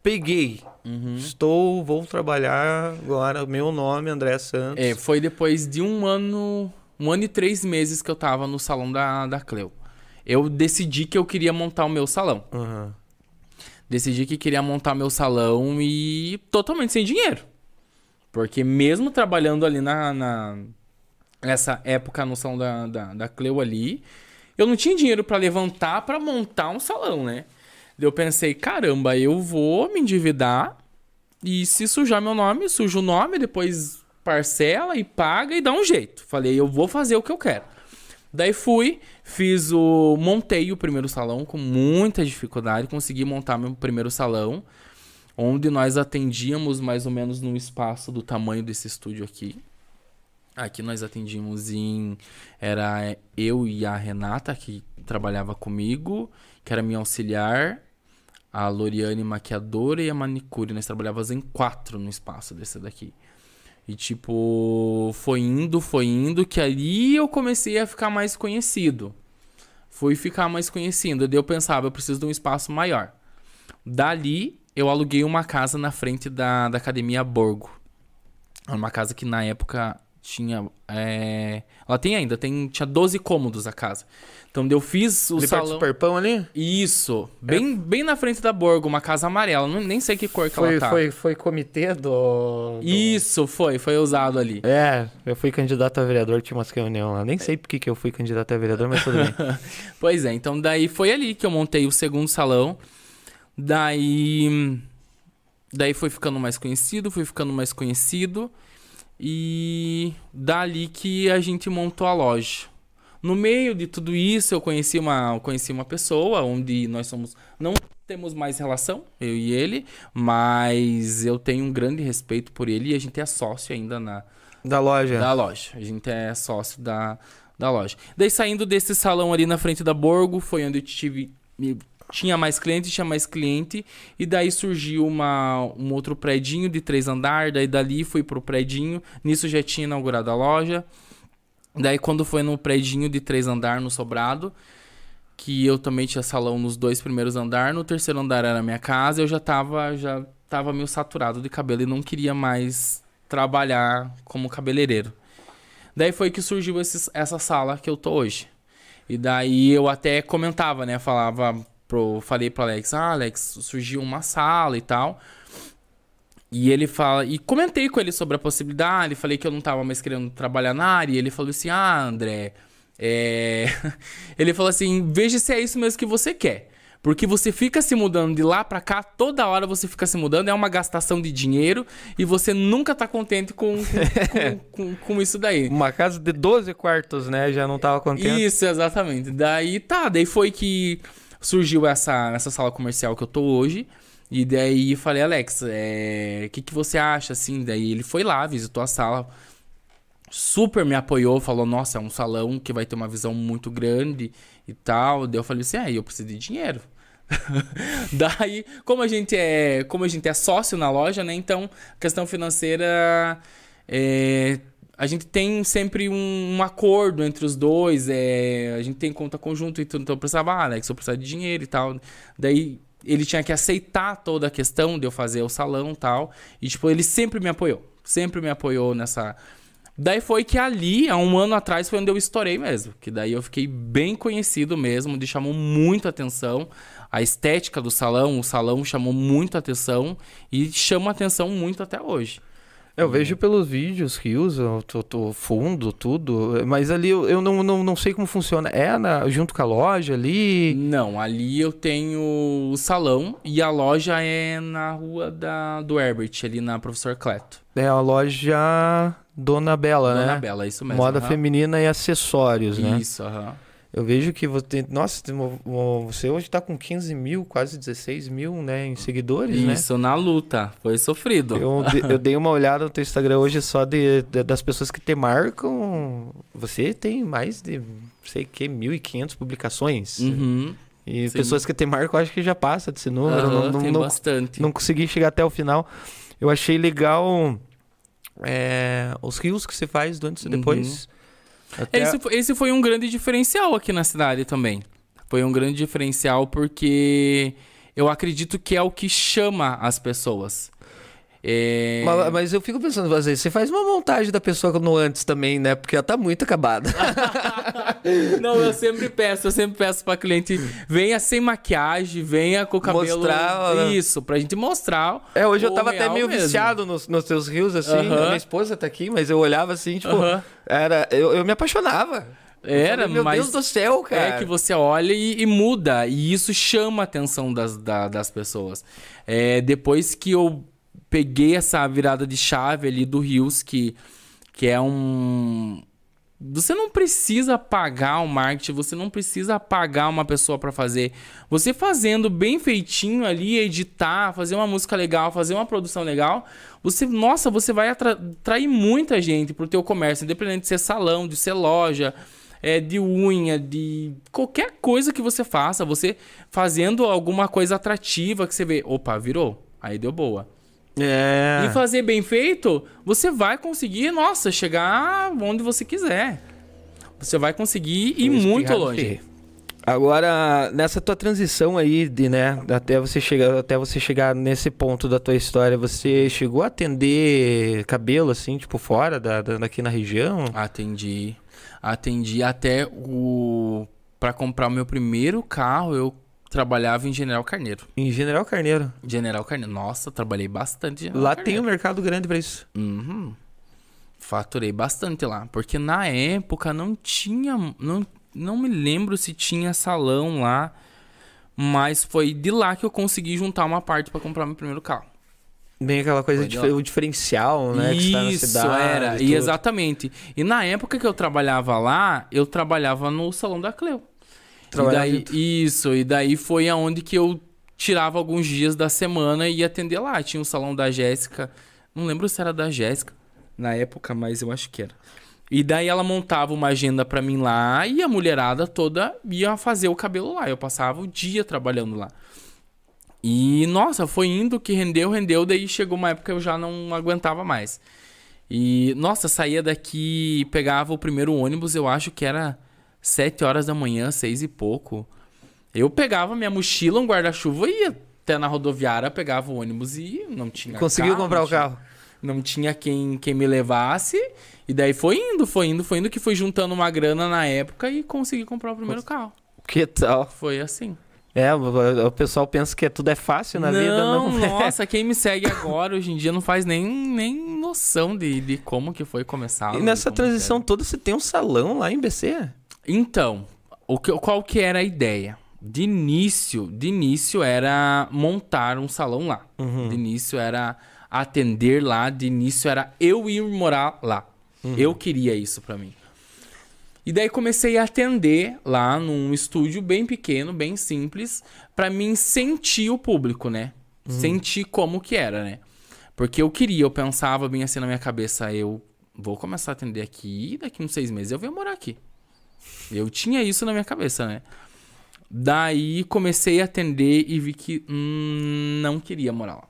peguei. Uhum. estou, vou trabalhar agora, meu nome é André Santos. É, foi depois de um ano, um ano e três meses que eu tava no salão da, da Cleo. Eu decidi que eu queria montar o meu salão. Aham. Decidi que queria montar meu salão e totalmente sem dinheiro. Porque mesmo trabalhando ali na, na nessa época no salão da, da, da Cleo ali, eu não tinha dinheiro pra levantar pra montar um salão, né? Eu pensei, caramba, eu vou me endividar e se sujar meu nome, suja o nome, depois parcela e paga e dá um jeito. Falei, eu vou fazer o que eu quero. Daí fui, fiz o. Montei o primeiro salão com muita dificuldade, consegui montar meu primeiro salão, onde nós atendíamos mais ou menos num espaço do tamanho desse estúdio aqui. Aqui nós atendíamos em. Era eu e a Renata, que trabalhava comigo, que era minha auxiliar, a Loriane maquiadora e a manicure. Nós trabalhávamos em quatro no espaço desse daqui. E tipo, foi indo, foi indo, que ali eu comecei a ficar mais conhecido. Fui ficar mais conhecido. Daí eu pensava, eu preciso de um espaço maior. Dali, eu aluguei uma casa na frente da, da academia Borgo. Era uma casa que na época tinha. é, Ela tem ainda, tem, tinha 12 cômodos a casa. Então eu fiz o Ali salão. Superpão ali? Isso, bem, bem na frente da Borgo, uma casa amarela. Não, nem sei que cor que Foi, ela tá. foi, foi comitê do, do- Isso, foi, foi usado ali. É, eu fui candidato a vereador, tinha umas reuniões lá. Nem sei por que eu fui candidato a vereador, mas tudo bem. Pois é, então daí foi ali que eu montei o segundo salão. Daí. Daí foi ficando mais conhecido, foi ficando mais conhecido. E dali que a gente montou a loja. No meio de tudo isso, eu conheci uma, eu conheci uma pessoa onde nós somos. Não temos mais relação, eu e ele, mas eu tenho um grande respeito por ele e a gente é sócio ainda na, Da loja. da loja. A gente é sócio da, da loja. Daí saindo desse salão ali na frente da Borgo, foi onde eu tive. Tinha mais cliente, tinha mais cliente. E daí surgiu uma, um outro predinho de três andares. Daí dali fui pro predinho. Nisso já tinha inaugurado a loja. Daí quando foi no predinho de três andares no sobrado, que eu também tinha salão nos dois primeiros andares, no terceiro andar era a minha casa, eu já tava, já tava meio saturado de cabelo e não queria mais trabalhar como cabeleireiro. Daí foi que surgiu essa sala que eu tô hoje. E daí eu até comentava, né? Falava pro, falei pro Alex, ah, Alex, surgiu uma sala e tal. E ele fala, e comentei com ele sobre a possibilidade, falei que eu não tava mais querendo trabalhar na área, e ele falou assim: "Ah, André, é... ele falou assim: "Veja se é isso mesmo que você quer". Porque você fica se mudando de lá pra cá, toda hora você fica se mudando, é uma gastação de dinheiro e você nunca tá contente com, com, com, com- com isso daí. Uma casa de 12 quartos, né? Já não tava contente. Isso, exatamente. Daí tá, daí foi que surgiu essa, essa sala comercial que eu tô hoje. E daí falei, Alex, o que, que você acha, assim? Daí ele foi lá, visitou a sala, super me apoiou, falou, nossa, é um salão que vai ter uma visão muito grande e tal. Daí eu falei assim, ah, eu preciso de dinheiro. Daí, como a gente é, como a gente é sócio na loja, né? Então, questão financeira é, a gente tem sempre um, um acordo entre os dois, é, a gente tem conta conjunta e tudo, então eu precisava, ah, Alex, eu precisava de dinheiro e tal. Daí ele tinha que aceitar toda a questão de eu fazer o salão e tal. E, tipo, ele sempre me apoiou. Sempre me apoiou nessa. Daí foi que ali, há um ano atrás, foi onde eu estourei mesmo. Que daí eu fiquei bem conhecido mesmo, de chamou muito atenção. A estética do salão, o salão chamou muito atenção e chama atenção muito até hoje. Eu vejo pelos vídeos, rios, eu tô, tô fundo, tudo. Mas ali eu, eu não, não, não sei como funciona. É na, junto com a loja ali? Não, ali eu tenho o salão e a loja é na rua da, do Herbert, ali na Professor Cleto. É a loja Dona Bela, Dona né? Bela, isso mesmo. Moda aham. feminina e acessórios, né? Isso, aham. Eu vejo que você. Nossa, você hoje tá com 15 mil, quase 16 mil, né? Em seguidores, né? Isso, na luta. Foi sofrido. Eu, eu dei uma olhada no teu Instagram hoje só de, de- das pessoas que te marcam. Você tem mais de, sei que, 1.500 publicações. Uhum. E sim. pessoas que te marcam, acho que já passa desse número. Aham, não, não, tem não, bastante. não consegui chegar até o final. Eu achei legal é, os rios que você faz antes e Uhum. Até- Esse, esse foi um grande diferencial aqui na cidade também. Foi um grande diferencial porque eu acredito que é o que chama as pessoas. É... Mas, mas eu fico pensando, às vezes, você faz uma montagem da pessoa no antes também, né? Porque ela tá muito acabada. Não, eu sempre peço, eu sempre peço pra cliente, venha sem maquiagem, venha com o cabelo. Mostrar. Isso, pra gente mostrar. É, hoje eu tava até meio mesmo. viciado nos, nos teus rios, assim. Aham. A minha esposa tá aqui, mas eu olhava assim, tipo, Aham. era. Eu, eu me apaixonava. Era, falei, Meu mas Deus do céu, cara. é que você olha e, e muda, e isso chama a atenção das, da- das pessoas. É, depois que eu peguei essa virada de chave ali do Rios, que, que é um. Você não precisa pagar o marketing, você não precisa pagar uma pessoa pra fazer. Você fazendo bem feitinho ali, editar, fazer uma música legal, fazer uma produção legal, você, nossa, você vai atra- atrair muita gente pro teu comércio, independente de ser salão, de ser loja, é, de unha, de qualquer coisa que você faça, você fazendo alguma coisa atrativa que você vê, opa, virou, aí deu boa. É. E fazer bem feito, você vai conseguir, nossa, chegar onde você quiser. Você vai conseguir ir Vou muito longe. Agora, nessa tua transição aí, de, né, até você chegar, até você chegar nesse ponto da tua história, você chegou a atender cabelo assim, tipo fora da, da- daqui na região? Atendi. Atendi até o. Pra comprar o meu primeiro carro, eu trabalhava em General Carneiro. Em General Carneiro. General Carneiro. Nossa, trabalhei bastante. General Lá tem Carneiro. um mercado grande pra isso. Uhum. Faturei bastante lá. Porque na época não tinha. Não, não me lembro se tinha salão lá. Mas foi de lá que eu consegui juntar uma parte pra comprar meu primeiro carro. Bem aquela coisa, de, o diferencial, né? que está na Isso, cidade. era. e E exatamente. E na época que eu trabalhava lá, eu trabalhava no salão da Cleo. E daí, isso, e daí foi aonde que eu tirava alguns dias da semana e ia atender lá. Tinha o salão da Jéssica. Não lembro se era da Jéssica na época, mas eu acho que era. E daí ela montava uma agenda pra mim lá e a mulherada toda ia fazer o cabelo lá. Eu passava o dia trabalhando lá. E nossa, foi indo que rendeu, rendeu, daí chegou uma época que eu já não aguentava mais. E nossa, saía daqui, pegava o primeiro ônibus, eu acho que era sete horas da manhã, seis e pouco. Eu pegava minha mochila, um guarda-chuva e ia até na rodoviária, pegava o ônibus e não tinha Conseguiu carro, comprar não o tinha- carro? não tinha quem, quem me levasse. E daí foi indo, foi indo, foi indo, que fui juntando uma grana na época e consegui comprar o primeiro carro. Que tal? Foi assim. É, o, pessoal pensa que tudo é fácil na vida, não é. Nossa, quem me segue agora, hoje em dia, não faz nem, nem noção de, de como que foi começar. E nessa transição toda, você tem um salão lá em BC? Então, o que, qual que era a ideia? De início, de início era montar um salão lá. De início era atender lá, de início era eu ir morar lá. Eu queria isso pra mim. E daí comecei a atender lá num estúdio bem pequeno, bem simples, pra mim sentir o público, né? Sentir como que era, né? Porque eu queria, eu pensava bem assim na minha cabeça, eu vou começar a atender aqui e daqui uns seis meses eu venho morar aqui. Eu tinha isso na minha cabeça, né? Daí comecei a atender e vi que hum, não queria morar lá.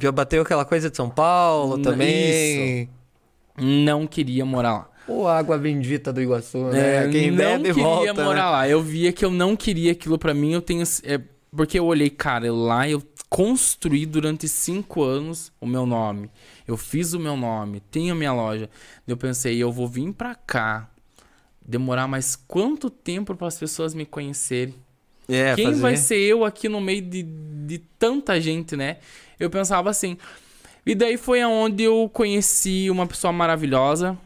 Já bateu aquela coisa de São Paulo também. Não queria morar lá. Pô, água bendita do Iguaçu, né? É, Quem não bebe queria volta, morar né? lá. Eu via que eu não queria aquilo pra mim. Eu tenho. é, porque eu olhei, cara, eu lá eu construí durante cinco anos o meu nome. Eu fiz o meu nome, tenho a minha loja. Eu pensei, eu vou vir pra cá. Demorar mais quanto tempo para as pessoas me conhecerem? É, Quem fazer. vai ser eu aqui no meio de, de tanta gente, né? Eu pensava assim. E daí foi aonde eu conheci uma pessoa maravilhosa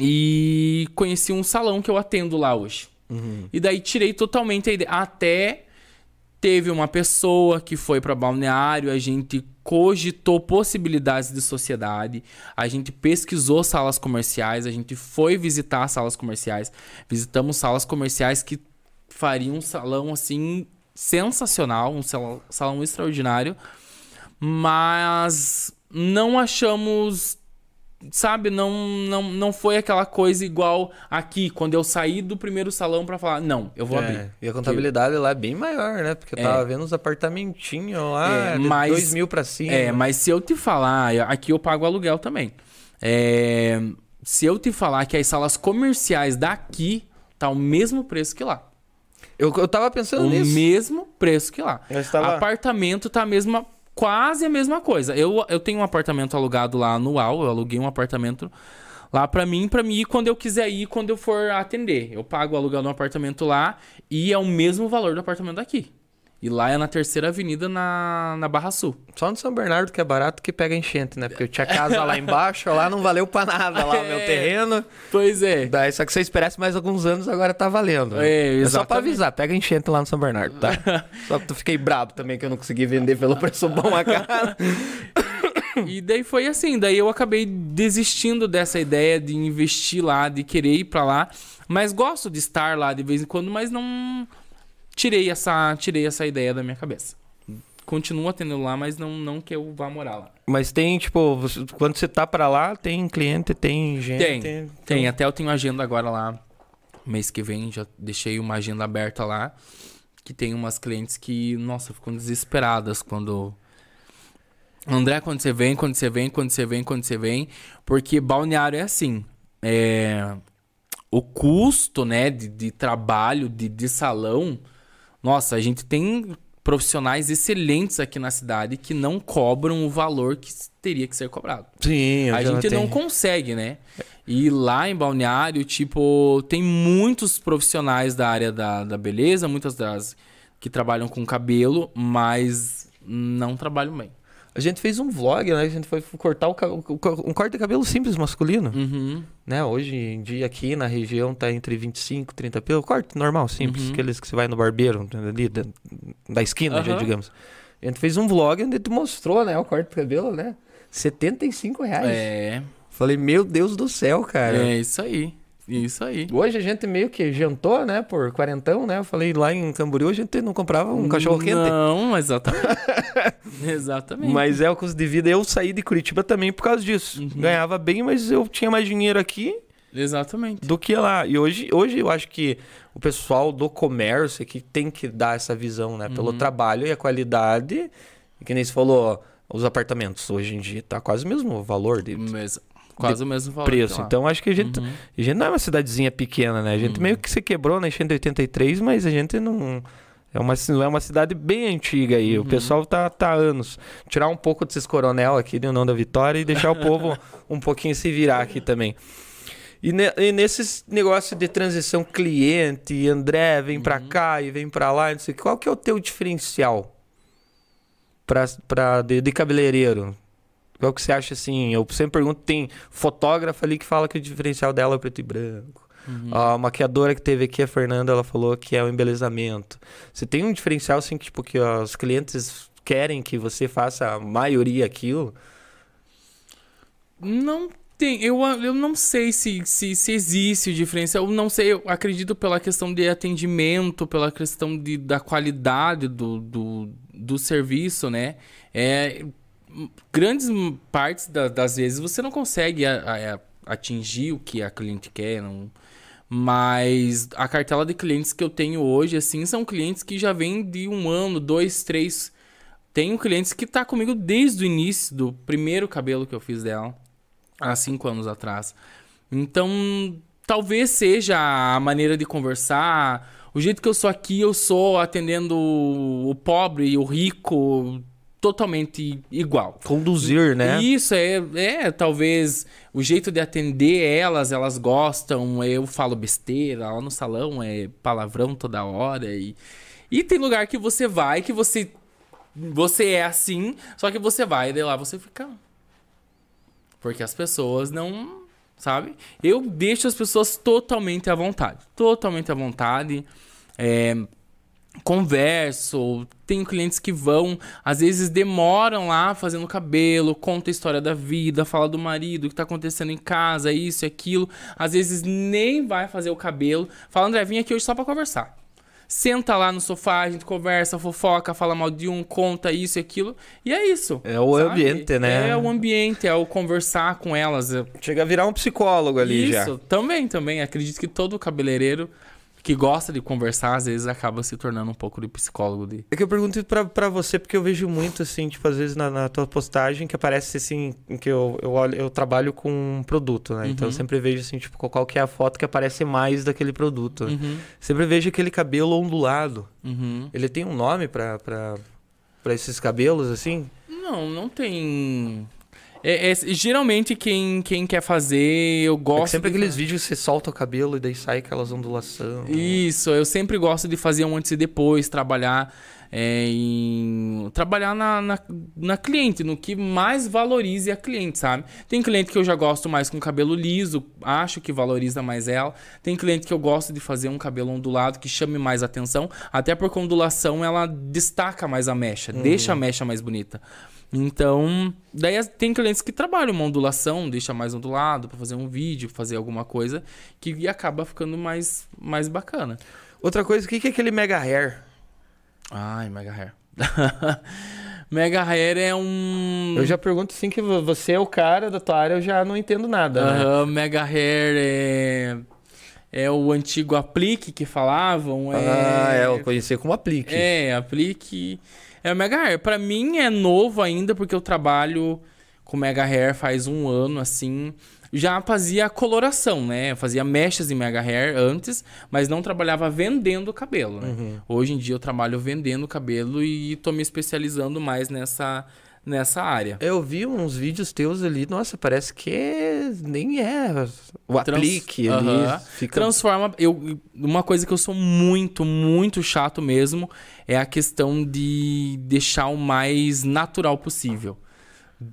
e conheci um salão que eu atendo lá hoje. Uhum. E daí tirei totalmente a ideia. Até teve uma pessoa que foi para balneário, a gente cogitou possibilidades de sociedade, a gente pesquisou salas comerciais, a gente foi visitar salas comerciais, visitamos salas comerciais que fariam um salão assim sensacional, um salão, salão extraordinário, mas não achamos sabe, não, não, não foi aquela coisa igual aqui, quando eu saí do primeiro salão pra falar, não, eu vou É, abrir. E a contabilidade lá é bem maior, né? Porque eu É. tava vendo uns apartamentinhos lá, É, de mas- dois mil pra cima. É, mas se eu te falar, aqui eu pago aluguel também. É, se eu te falar que as salas comerciais daqui tá o mesmo preço que lá. Eu, eu tava pensando o nisso. mesmo preço que lá. Estava- Apartamento tá a mesma, quase a mesma coisa. Eu, eu tenho um apartamento alugado lá anual, eu aluguei um apartamento lá pra mim, pra mim ir quando eu quiser ir, quando eu for atender. Eu pago o aluguel do apartamento lá e é o mesmo valor do apartamento daqui. E lá é na terceira avenida na, na Barra Sul. Só no São Bernardo que é barato que pega enchente, né? Porque eu tinha casa lá embaixo, lá não valeu pra nada lá o meu É. terreno. Pois é. Daí, só que você esperasse mais alguns anos, agora tá valendo. né? É, só pra avisar, pega enchente lá no São Bernardo, tá? só que tu fiquei brabo também que eu não consegui vender pelo preço bom a cara. E daí foi assim, daí eu acabei desistindo dessa ideia de investir lá, de querer ir pra lá, mas gosto de estar lá de vez em quando, mas não tirei essa, tirei essa ideia da minha cabeça. Continuo atendendo lá, mas não, não que eu vá morar lá. Mas tem, tipo, você- quando você tá pra lá, tem cliente, tem gente. Tem, Tem, até eu tenho agenda agora lá, mês que vem, já deixei uma agenda aberta lá, que tem umas clientes que, nossa, ficam desesperadas quando... André, quando você vem, quando você vem, quando você vem, quando você vem, porque balneário é assim, é... O custo, né, de, de trabalho, de, de salão, nossa, a gente tem profissionais excelentes aqui na cidade que não cobram o valor que teria que ser cobrado Sim, eu a gente não consegue, né? E lá em Balneário, tipo, tem muitos profissionais da área da, da beleza, muitas das que trabalham com cabelo, mas não trabalham bem. A gente fez um vlog, né? A gente foi cortar o, um corte de cabelo simples masculino. Uhum. Né? Hoje em dia aqui na região tá entre 25 e 30 pelo corte normal, simples, Uhum. aqueles que você vai no barbeiro ali da, da esquina, já Aham. digamos. A gente fez um vlog onde tu mostrou, né, o corte de cabelo, né? 75 reais. É, Falei, meu Deus do céu, cara. é isso aí. Isso aí. Hoje a gente meio que jantou, né, por quarentão, né? Eu falei, lá em Camboriú a gente não comprava um cachorro quente. Não, exatamente. exatamente. Mas é o custo de vida. Eu saí de Curitiba também por causa disso. Uhum. Ganhava bem, mas eu tinha mais dinheiro aqui Exatamente. do que lá. E hoje, hoje eu acho que o pessoal do comércio é que tem que dar essa visão, né? Pelo Uhum. trabalho e a qualidade. E que nem você falou, os apartamentos hoje em dia tá quase o mesmo valor de Mes- Quase o mesmo valor. preço. lá. Então acho que a gente, Uhum. a gente não é uma cidadezinha pequena, né? A gente Uhum. meio que se quebrou na enchente de 83, mas a gente não. É uma, é uma cidade bem antiga aí. O Uhum. pessoal tá, tá há anos. Tirar um pouco desses coronel aqui de União da Vitória e deixar o povo um pouquinho se virar aqui também. E, ne, e nesses negócios de transição cliente, André vem pra Uhum. cá e vem pra lá, não sei, o qual que é o teu diferencial pra, pra, de, de cabeleireiro? Qual que você acha assim? Eu sempre pergunto, tem fotógrafa ali que fala que o diferencial dela é preto e branco. Uhum. A maquiadora que teve aqui, a Fernanda, ela falou que é o embelezamento. Você tem um diferencial assim que, tipo, que ó, os clientes querem que você faça a maioria aquilo? Não tem, eu, eu não sei se, se, se existe diferença. Eu não sei, eu acredito pela questão de atendimento, pela questão de, da qualidade do, do, do serviço, né? É, grandes partes da- das vezes você não consegue a- a- atingir o que a cliente quer, não. Mas a cartela de clientes que eu tenho hoje, assim, são clientes que já vêm de um ano, dois, três. Tenho clientes que tá comigo desde o início do primeiro cabelo que eu fiz dela há cinco anos atrás. Então, talvez seja a maneira de conversar, o jeito que eu sou aqui, eu sou atendendo o pobre e o rico totalmente igual. Conduzir, né? Isso é, é, talvez o jeito de atender elas, elas gostam. Eu falo besteira lá no salão, é palavrão toda hora e e tem lugar que você vai que você você é assim, só que você vai e daí lá você fica porque as pessoas não, sabe? Eu deixo as pessoas totalmente à vontade, totalmente à vontade. É, converso, tenho clientes que vão, às vezes demoram lá fazendo cabelo, conta a história da vida, fala do marido, o que tá acontecendo em casa, isso e aquilo. Às vezes nem vai fazer o cabelo. Fala, André, vim aqui hoje só pra conversar. Senta lá no sofá, a gente conversa, fofoca, fala mal de um, conta isso e aquilo. E é isso. É o sabe? ambiente, né? É o ambiente, é o conversar com elas. Chega a virar um psicólogo ali isso, já. também, também. Acredito que todo cabeleireiro que gosta de conversar, às vezes acaba se tornando um pouco de psicólogo de. É que eu pergunto pra, pra você, porque eu vejo muito, assim, tipo, às vezes na, na tua postagem que aparece assim, que eu, eu, olho, eu trabalho com um produto, né? Então eu Uhum. sempre vejo assim, tipo, qual que é a foto que aparece mais daquele produto. né? Uhum. Sempre vejo aquele cabelo ondulado. Uhum. Ele tem um nome pra, pra, pra esses cabelos, assim? Não, não tem. É, é- geralmente quem, quem quer fazer, eu É que gosto. sempre de aqueles vídeos que você solta o cabelo e daí sai aquelas ondulações. Isso, eu sempre gosto de fazer um antes e depois, trabalhar é, em. Trabalhar na, na, na cliente, no que mais valorize a cliente, sabe? Tem cliente que eu já gosto mais com cabelo liso, acho que valoriza mais ela. Tem cliente que eu gosto de fazer um cabelo ondulado que chame mais atenção, até porque a ondulação ela destaca mais a mecha, deixa a mecha mais bonita. Então, daí tem clientes que trabalham uma ondulação, deixa mais ondulado pra fazer um vídeo, fazer alguma coisa que acaba ficando mais, mais bacana. Outra coisa, o que é aquele mega hair? Ai, Mega Hair. Mega Hair é um. Eu já pergunto assim que vo- você é o cara da tua área, eu já não entendo nada, né? Mega Hair é. É o antigo aplique que falavam. É... Ah, é, eu conheci como aplique. É, aplique. É o Mega Hair. Pra mim é novo ainda, porque eu trabalho com Mega Hair faz um ano, assim. Já fazia coloração, né? Eu fazia mechas em Mega Hair antes, mas não trabalhava vendendo cabelo, né? Uhum. Hoje em dia eu trabalho vendendo cabelo e tô me especializando mais nessa, nessa área. Eu vi uns vídeos teus ali, nossa, parece que nem é o Trans- aplique ali. Aham. Fica... Transforma. Eu, uma coisa que eu sou muito, muito chato mesmo é a questão de deixar o mais natural possível.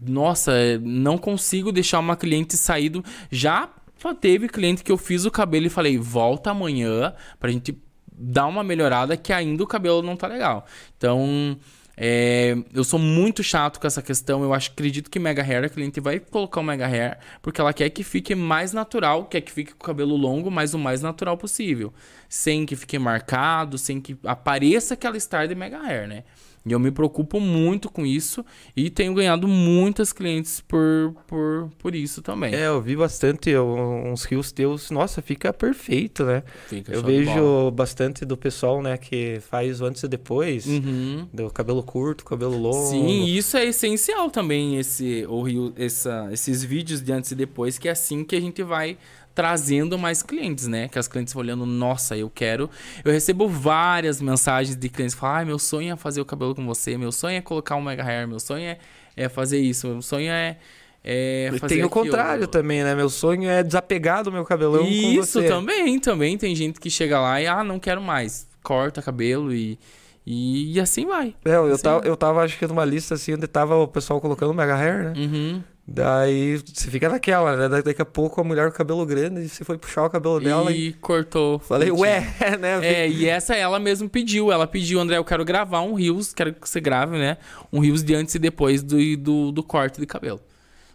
Nossa, não consigo deixar uma cliente sair do. Já só teve cliente que eu fiz o cabelo e falei, volta amanhã pra gente dar uma melhorada que ainda o cabelo não tá legal. Então. É, eu sou muito chato com essa questão. Eu acho, acredito que Mega Hair, a cliente vai colocar o Mega Hair porque ela quer que fique mais natural, quer que fique com o cabelo longo, mas o mais natural possível. Sem que fique marcado, sem que apareça que ela está de Mega Hair, né? E eu me preocupo muito com isso e tenho ganhado muitas clientes por, por, por isso também. É, eu vi bastante uns rios teus, nossa, fica perfeito, né? Fica eu vejo bastante do pessoal, né, que faz o antes e depois, Uhum. do cabelo curto, cabelo longo. Sim, isso é essencial também, esse, o Rio, essa, esses vídeos de antes e depois, que é assim que a gente vai trazendo mais clientes, né? Que as clientes vão olhando, nossa, eu quero. Eu recebo várias mensagens de clientes falam, ah, meu sonho é fazer o cabelo com você, meu sonho é colocar um mega hair, meu sonho é, é fazer isso, meu sonho é. é E tem o aquilo." contrário também, né? Meu sonho é desapegar do meu cabelão Isso você. também, também. Tem gente que chega lá e, ah, não quero mais. Corta cabelo e, e, e assim vai. É, eu, Assim, tava, né? eu tava, acho que numa lista assim, onde tava o pessoal colocando mega hair, né? Uhum. Daí você fica naquela, né? Da- Daqui a pouco a mulher com o cabelo grande, e você foi puxar o cabelo dela e E cortou. falei, ué, né? É, e essa ela mesmo pediu. Ela pediu, André, eu quero gravar um Rios, quero que você grave, né? Um Rios de antes e depois do, do, do corte de cabelo.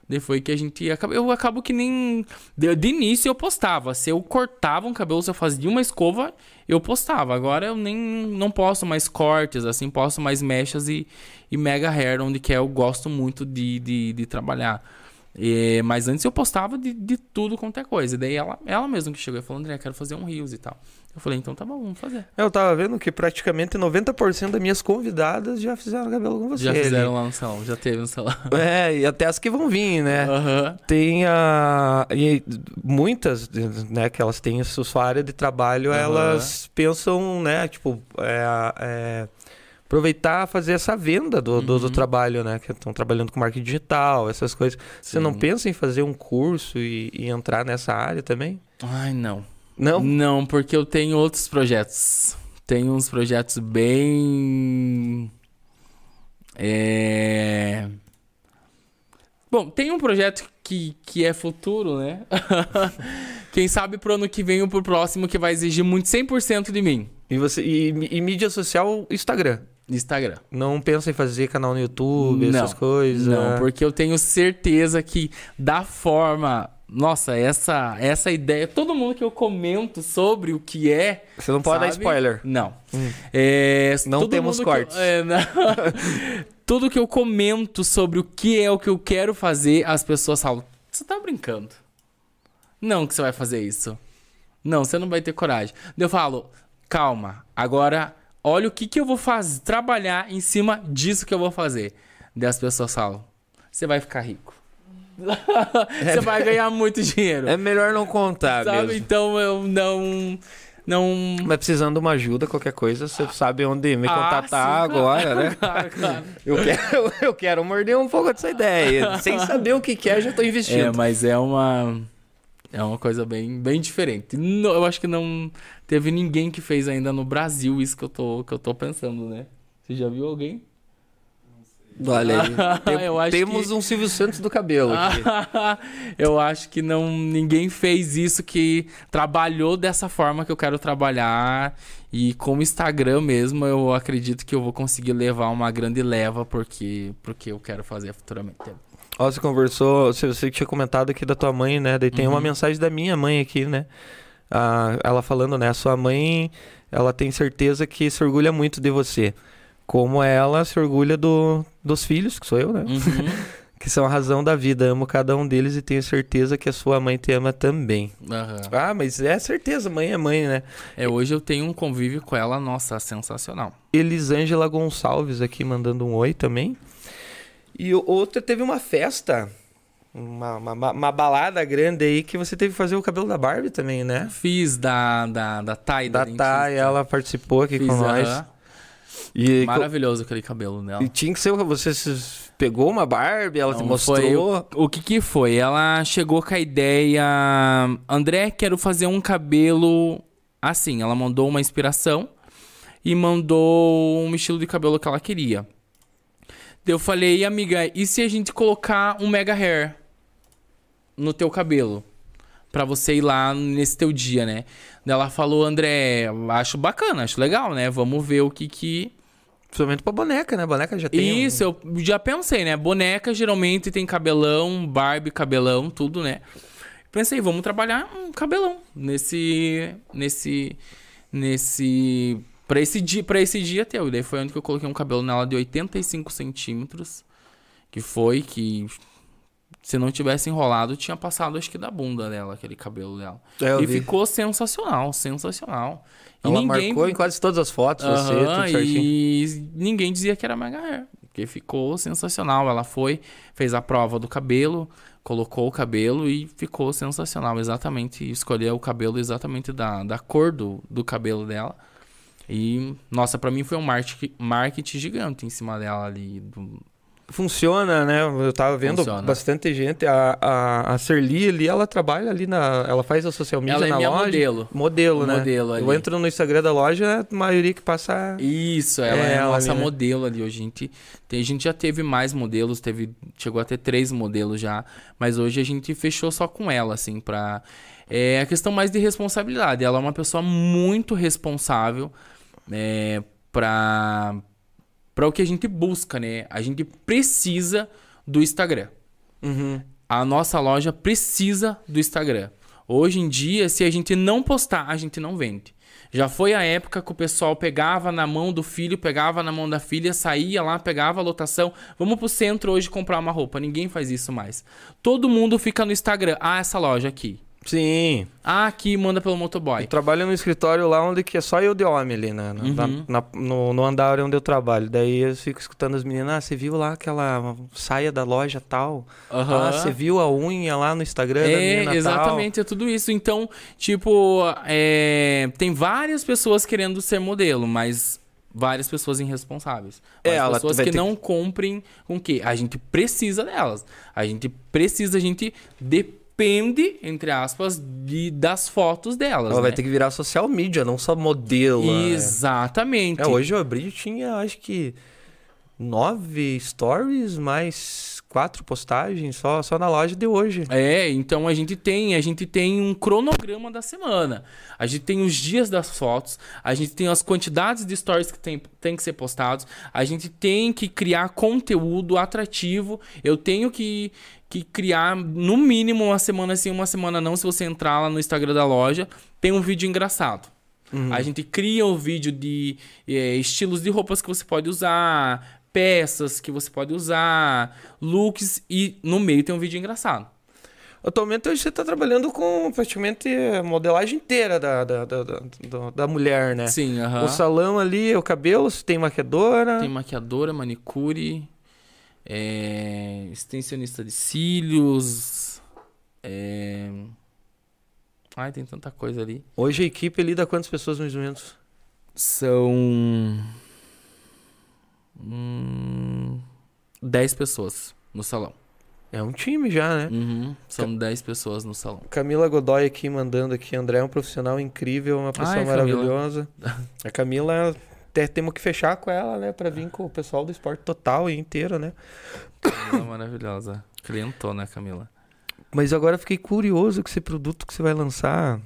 Daí foi que a gente acaba. Eu acabo que nem. De, de início eu postava. Se eu cortava um cabelo, se eu fazia uma escova, eu postava. Agora eu nem não posto mais cortes, assim, posto mais mechas e, e mega hair, onde que é, eu gosto muito de, de, de trabalhar. É, mas antes eu postava de, de tudo quanto é coisa. E daí ela, ela mesma que chegou e falou, André, quero fazer um Rios e tal. Eu falei, então tá bom, vamos fazer. Eu tava vendo que praticamente 90% das minhas convidadas já fizeram cabelo com você. Já fizeram ali. lá no salão, já teve no salão. É, e até as que vão vir, né? Aham. Tem a. E muitas, né, que elas têm a sua área de trabalho, Aham. elas pensam, né, tipo, é, é, aproveitar fazer essa venda do, do, do Uhum. trabalho, né? Que estão trabalhando com marketing digital, essas coisas. Você não Sim. pensa em fazer um curso e, e entrar nessa área também? Ai, não. Não? Não, porque eu tenho outros projetos. Tenho uns projetos bem. É. Bom, tem um projeto que, que é futuro, né? Quem sabe pro ano que vem ou pro próximo que vai exigir muito 100% de mim. E, você, e, e mídia social, Instagram. Instagram. Não pensa em fazer canal no YouTube, Não, essas coisas? Não, porque eu tenho certeza que da forma. Nossa, essa, essa ideia. Todo mundo que eu comento sobre o que é. Você não pode dar sabe? spoiler. Não. Hum. É, Não temos que eu- cortes. é, não. Tudo que eu comento sobre o que é o que eu quero fazer, as pessoas falam: Você tá brincando? Não que você vai fazer isso. Não, você não vai ter coragem. Eu falo, calma, agora olha o que, que eu vou fazer, trabalhar em cima disso que eu vou fazer. Daí as pessoas falam, você vai ficar rico. você vai ganhar muito dinheiro. É melhor não contar sabe? mesmo. Então eu não. Não. Mas precisando de uma ajuda, qualquer coisa, você sabe onde me Ah, contatar sim, agora, né? Claro, claro. Eu quero, eu quero morder um pouco dessa ideia. Sem saber o que que é, já tô É, investindo. mas é uma. É uma coisa bem, bem diferente. Não- eu acho que não teve ninguém que fez ainda no Brasil isso que eu tô, que eu tô pensando, né? Você já viu alguém? Olha aí. Tem- Eu acho temos que- um Silvio Santos do cabelo aqui. eu acho que não ninguém fez isso que trabalhou dessa forma que eu quero trabalhar e como Instagram mesmo eu acredito que eu vou conseguir levar uma grande leva porque porque eu quero fazer futuramente. Ó, você conversou, você, tinha comentado aqui da tua mãe, né? Daí tem uma Uhum. mensagem da minha mãe aqui, né? Ah, ela falando, né? Sua mãe, ela tem certeza que se orgulha muito de você. Como ela se orgulha do, dos filhos, que sou eu, né? Uhum. Que são a razão da vida. Amo cada um deles e tenho certeza que a sua mãe te ama também. Aham. Ah, mas é certeza, mãe é mãe, né? É, hoje eu tenho um convívio com ela, nossa, sensacional. Elisângela Gonçalves aqui mandando um oi também. E o- outra teve uma festa, uma, uma, uma balada grande aí que você teve que fazer o cabelo da Barbie também, né? Fiz da, da, da Thay, Da dentista. Thay, ela participou aqui Fiz, com nós. aham. E, Maravilhoso aquele cabelo dela. e tinha que ser, você pegou uma Barbie, ela te Não, mostrou. foi o, o que que foi? Ela chegou com a ideia, André, quero fazer um cabelo assim. Ela mandou uma inspiração e mandou um estilo de cabelo que ela queria. Daí eu falei, amiga, e se a gente colocar um mega hair no teu cabelo? Pra você ir lá nesse teu dia, né? Daí ela falou, André, acho bacana, acho legal, né? Vamos ver o que que Principalmente pra boneca, né? Boneca já tem. um- isso, eu já pensei, né? Boneca geralmente tem cabelão, Barbie, cabelão, tudo, né? Pensei, vamos trabalhar um cabelão nesse. nesse. nesse. Pra esse dia, pra esse dia teu. E daí foi onde eu coloquei um cabelo nela de 85 centímetros. Que foi que. Se não tivesse enrolado, tinha passado acho que da bunda dela, aquele cabelo dela. É, e vi. ficou sensacional, sensacional. E Ela ninguém marcou em quase todas as fotos, você, tudo certinho. e ninguém dizia que era mega hair, porque ficou sensacional. Ela foi, fez a prova do cabelo, colocou o cabelo e ficou sensacional. Exatamente, escolheu o cabelo exatamente da, da cor do, do cabelo dela. E, nossa, pra mim foi um marketing, marketing gigante em cima dela ali. do- Funciona, né? Eu tava vendo Funciona. bastante gente. A, a, a Serli ali, ela trabalha ali na. Ela faz a social media Ela é na minha loja. modelo. Modelo, né? Modelo ali. Eu entro no Instagram da loja, a maioria que passa. Isso, ela É, é, a nossa ali, né? modelo ali. Hoje a gente, tem, a gente já teve mais modelos, teve, chegou a ter três modelos já, mas hoje a gente fechou só com ela, assim, pra. É a questão mais de responsabilidade. Ela é uma pessoa muito responsável é, pra, pra o que a gente busca, né? A gente precisa do Instagram. Uhum. A nossa loja precisa do Instagram. Hoje em dia, se a gente não postar, a gente não vende. Já foi a época que o pessoal pegava na mão do filho, pegava na mão da filha, saía lá, pegava a lotação. Vamos pro centro hoje comprar uma roupa. Ninguém faz isso mais. Todo mundo fica no Instagram. Ah, essa loja aqui. Sim. Ah, aqui manda pelo Eu motoboy. trabalho no escritório lá onde que é só eu de homem ali, né? Na- Uhum. na- no, no andar onde eu trabalho. Daí eu fico escutando as meninas, ah, você viu lá aquela saia da loja tal? Aham. Ah, você viu a unha lá no Instagram da menina É, tal? exatamente, é tudo isso. Então, tipo, é, tem várias pessoas querendo ser modelo, mas várias pessoas irresponsáveis. É, pessoas que ter não cumprem com o quê? A gente precisa delas. A gente precisa, a gente depende, entre aspas, de, das fotos delas. Ela vai né? ter que virar social media, não só modelo. né? Exatamente. É, hoje eu abri e tinha, acho que, nove stories, mais quatro postagens só, só na loja de hoje. É, então a gente tem, a gente tem um cronograma da semana. A gente tem os dias das fotos, a gente tem as quantidades de stories que tem, tem que ser postados, a gente tem que criar conteúdo atrativo. Eu tenho que, que criar no mínimo uma semana sim, uma semana não, se você entrar lá no Instagram da loja, tem um vídeo engraçado. A gente cria um vídeo de eh, estilos de roupas que você pode usar, peças que você pode usar, looks e no meio tem um vídeo engraçado. Atualmente hoje você tá trabalhando com praticamente a modelagem inteira da, da, da, da, da- da mulher, né? Sim, aham. O salão ali, o cabelo, você tem maquiadora. Tem maquiadora, manicure, é, extensionista de cílios. É... Ai, tem tanta coisa ali. Hoje a equipe lida quantas pessoas mais ou menos? São. Hum, 10 pessoas no salão. É um time já, né? Uhum, são 10 pessoas no salão. Camila Godoy aqui mandando aqui. André é um profissional incrível, uma pessoa Ai, Camila. maravilhosa. A Camila, até temos que fechar com ela, né? Pra vir com o pessoal do esporte total e inteiro, né? Camila é maravilhosa. Clientona, Camila. Mas agora eu fiquei curioso com esse produto que você vai lançar.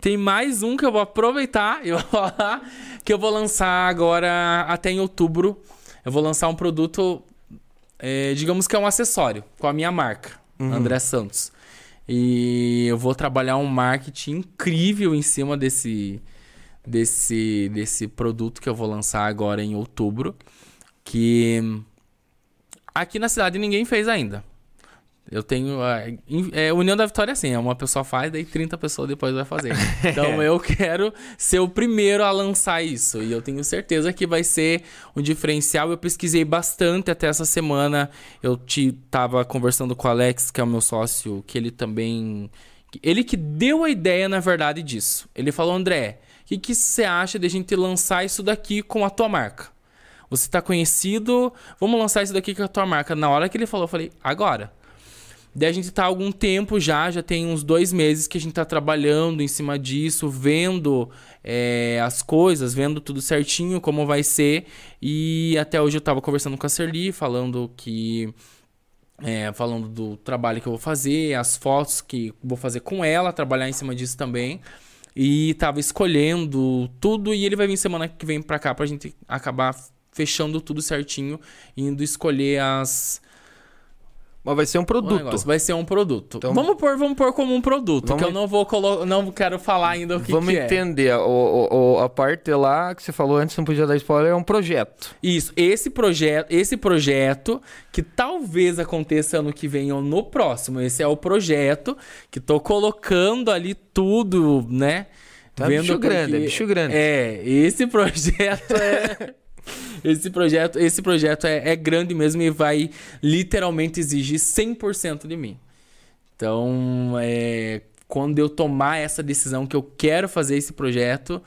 Tem mais um que eu vou aproveitar e vou falar que eu vou lançar agora até em outubro. Eu vou lançar um produto, é, digamos que é um acessório com a minha marca, Uhum. André Santos. E eu vou trabalhar um marketing incrível em cima desse, desse, desse produto que eu vou lançar agora em outubro. Que aqui na cidade ninguém fez ainda. Eu tenho. a- in- é, União da Vitória é assim, é uma pessoa faz, daí 30 pessoas depois vai fazer. Então eu quero ser o primeiro a lançar isso. E eu tenho certeza que vai ser um diferencial. Eu pesquisei bastante até essa semana. Eu te, tava conversando com o Alex, que é o meu sócio, que ele também. Ele que deu a ideia, na verdade, disso. Ele falou, André, o que, você acha de a gente lançar isso daqui com a tua marca? Você tá conhecido, vamos lançar isso daqui com a tua marca. Na hora que ele falou, eu falei, agora. Daí a gente tá há algum tempo já, já tem uns dois meses que a gente tá trabalhando em cima disso, vendo é, as coisas, vendo tudo certinho, como vai ser. E até hoje eu tava conversando com a Serli, falando que. é, falando do trabalho que eu vou fazer, as fotos que vou fazer com ela, trabalhar em cima disso também. E tava escolhendo tudo e ele vai vir semana que vem pra cá pra gente acabar fechando tudo certinho, indo escolher as, Mas vai ser um produto. negócio. Vai ser um produto. Então- vamos pôr, vamos pôr como um produto, Vamos- que eu não vou colo... não quero falar ainda o que, Vamos que é. entender. O, o- a parte lá que você falou antes, não podia dar spoiler, é um projeto. Isso, esse projeto, esse projeto que talvez aconteça ano que vem ou no próximo. Esse é o projeto que tô colocando ali tudo, né? Tá bicho grande, é bicho grande. É, esse projeto é Esse projeto, esse projeto é, é grande mesmo e vai literalmente exigir 100% de mim. Então, é, quando eu tomar essa decisão que eu quero fazer esse projeto,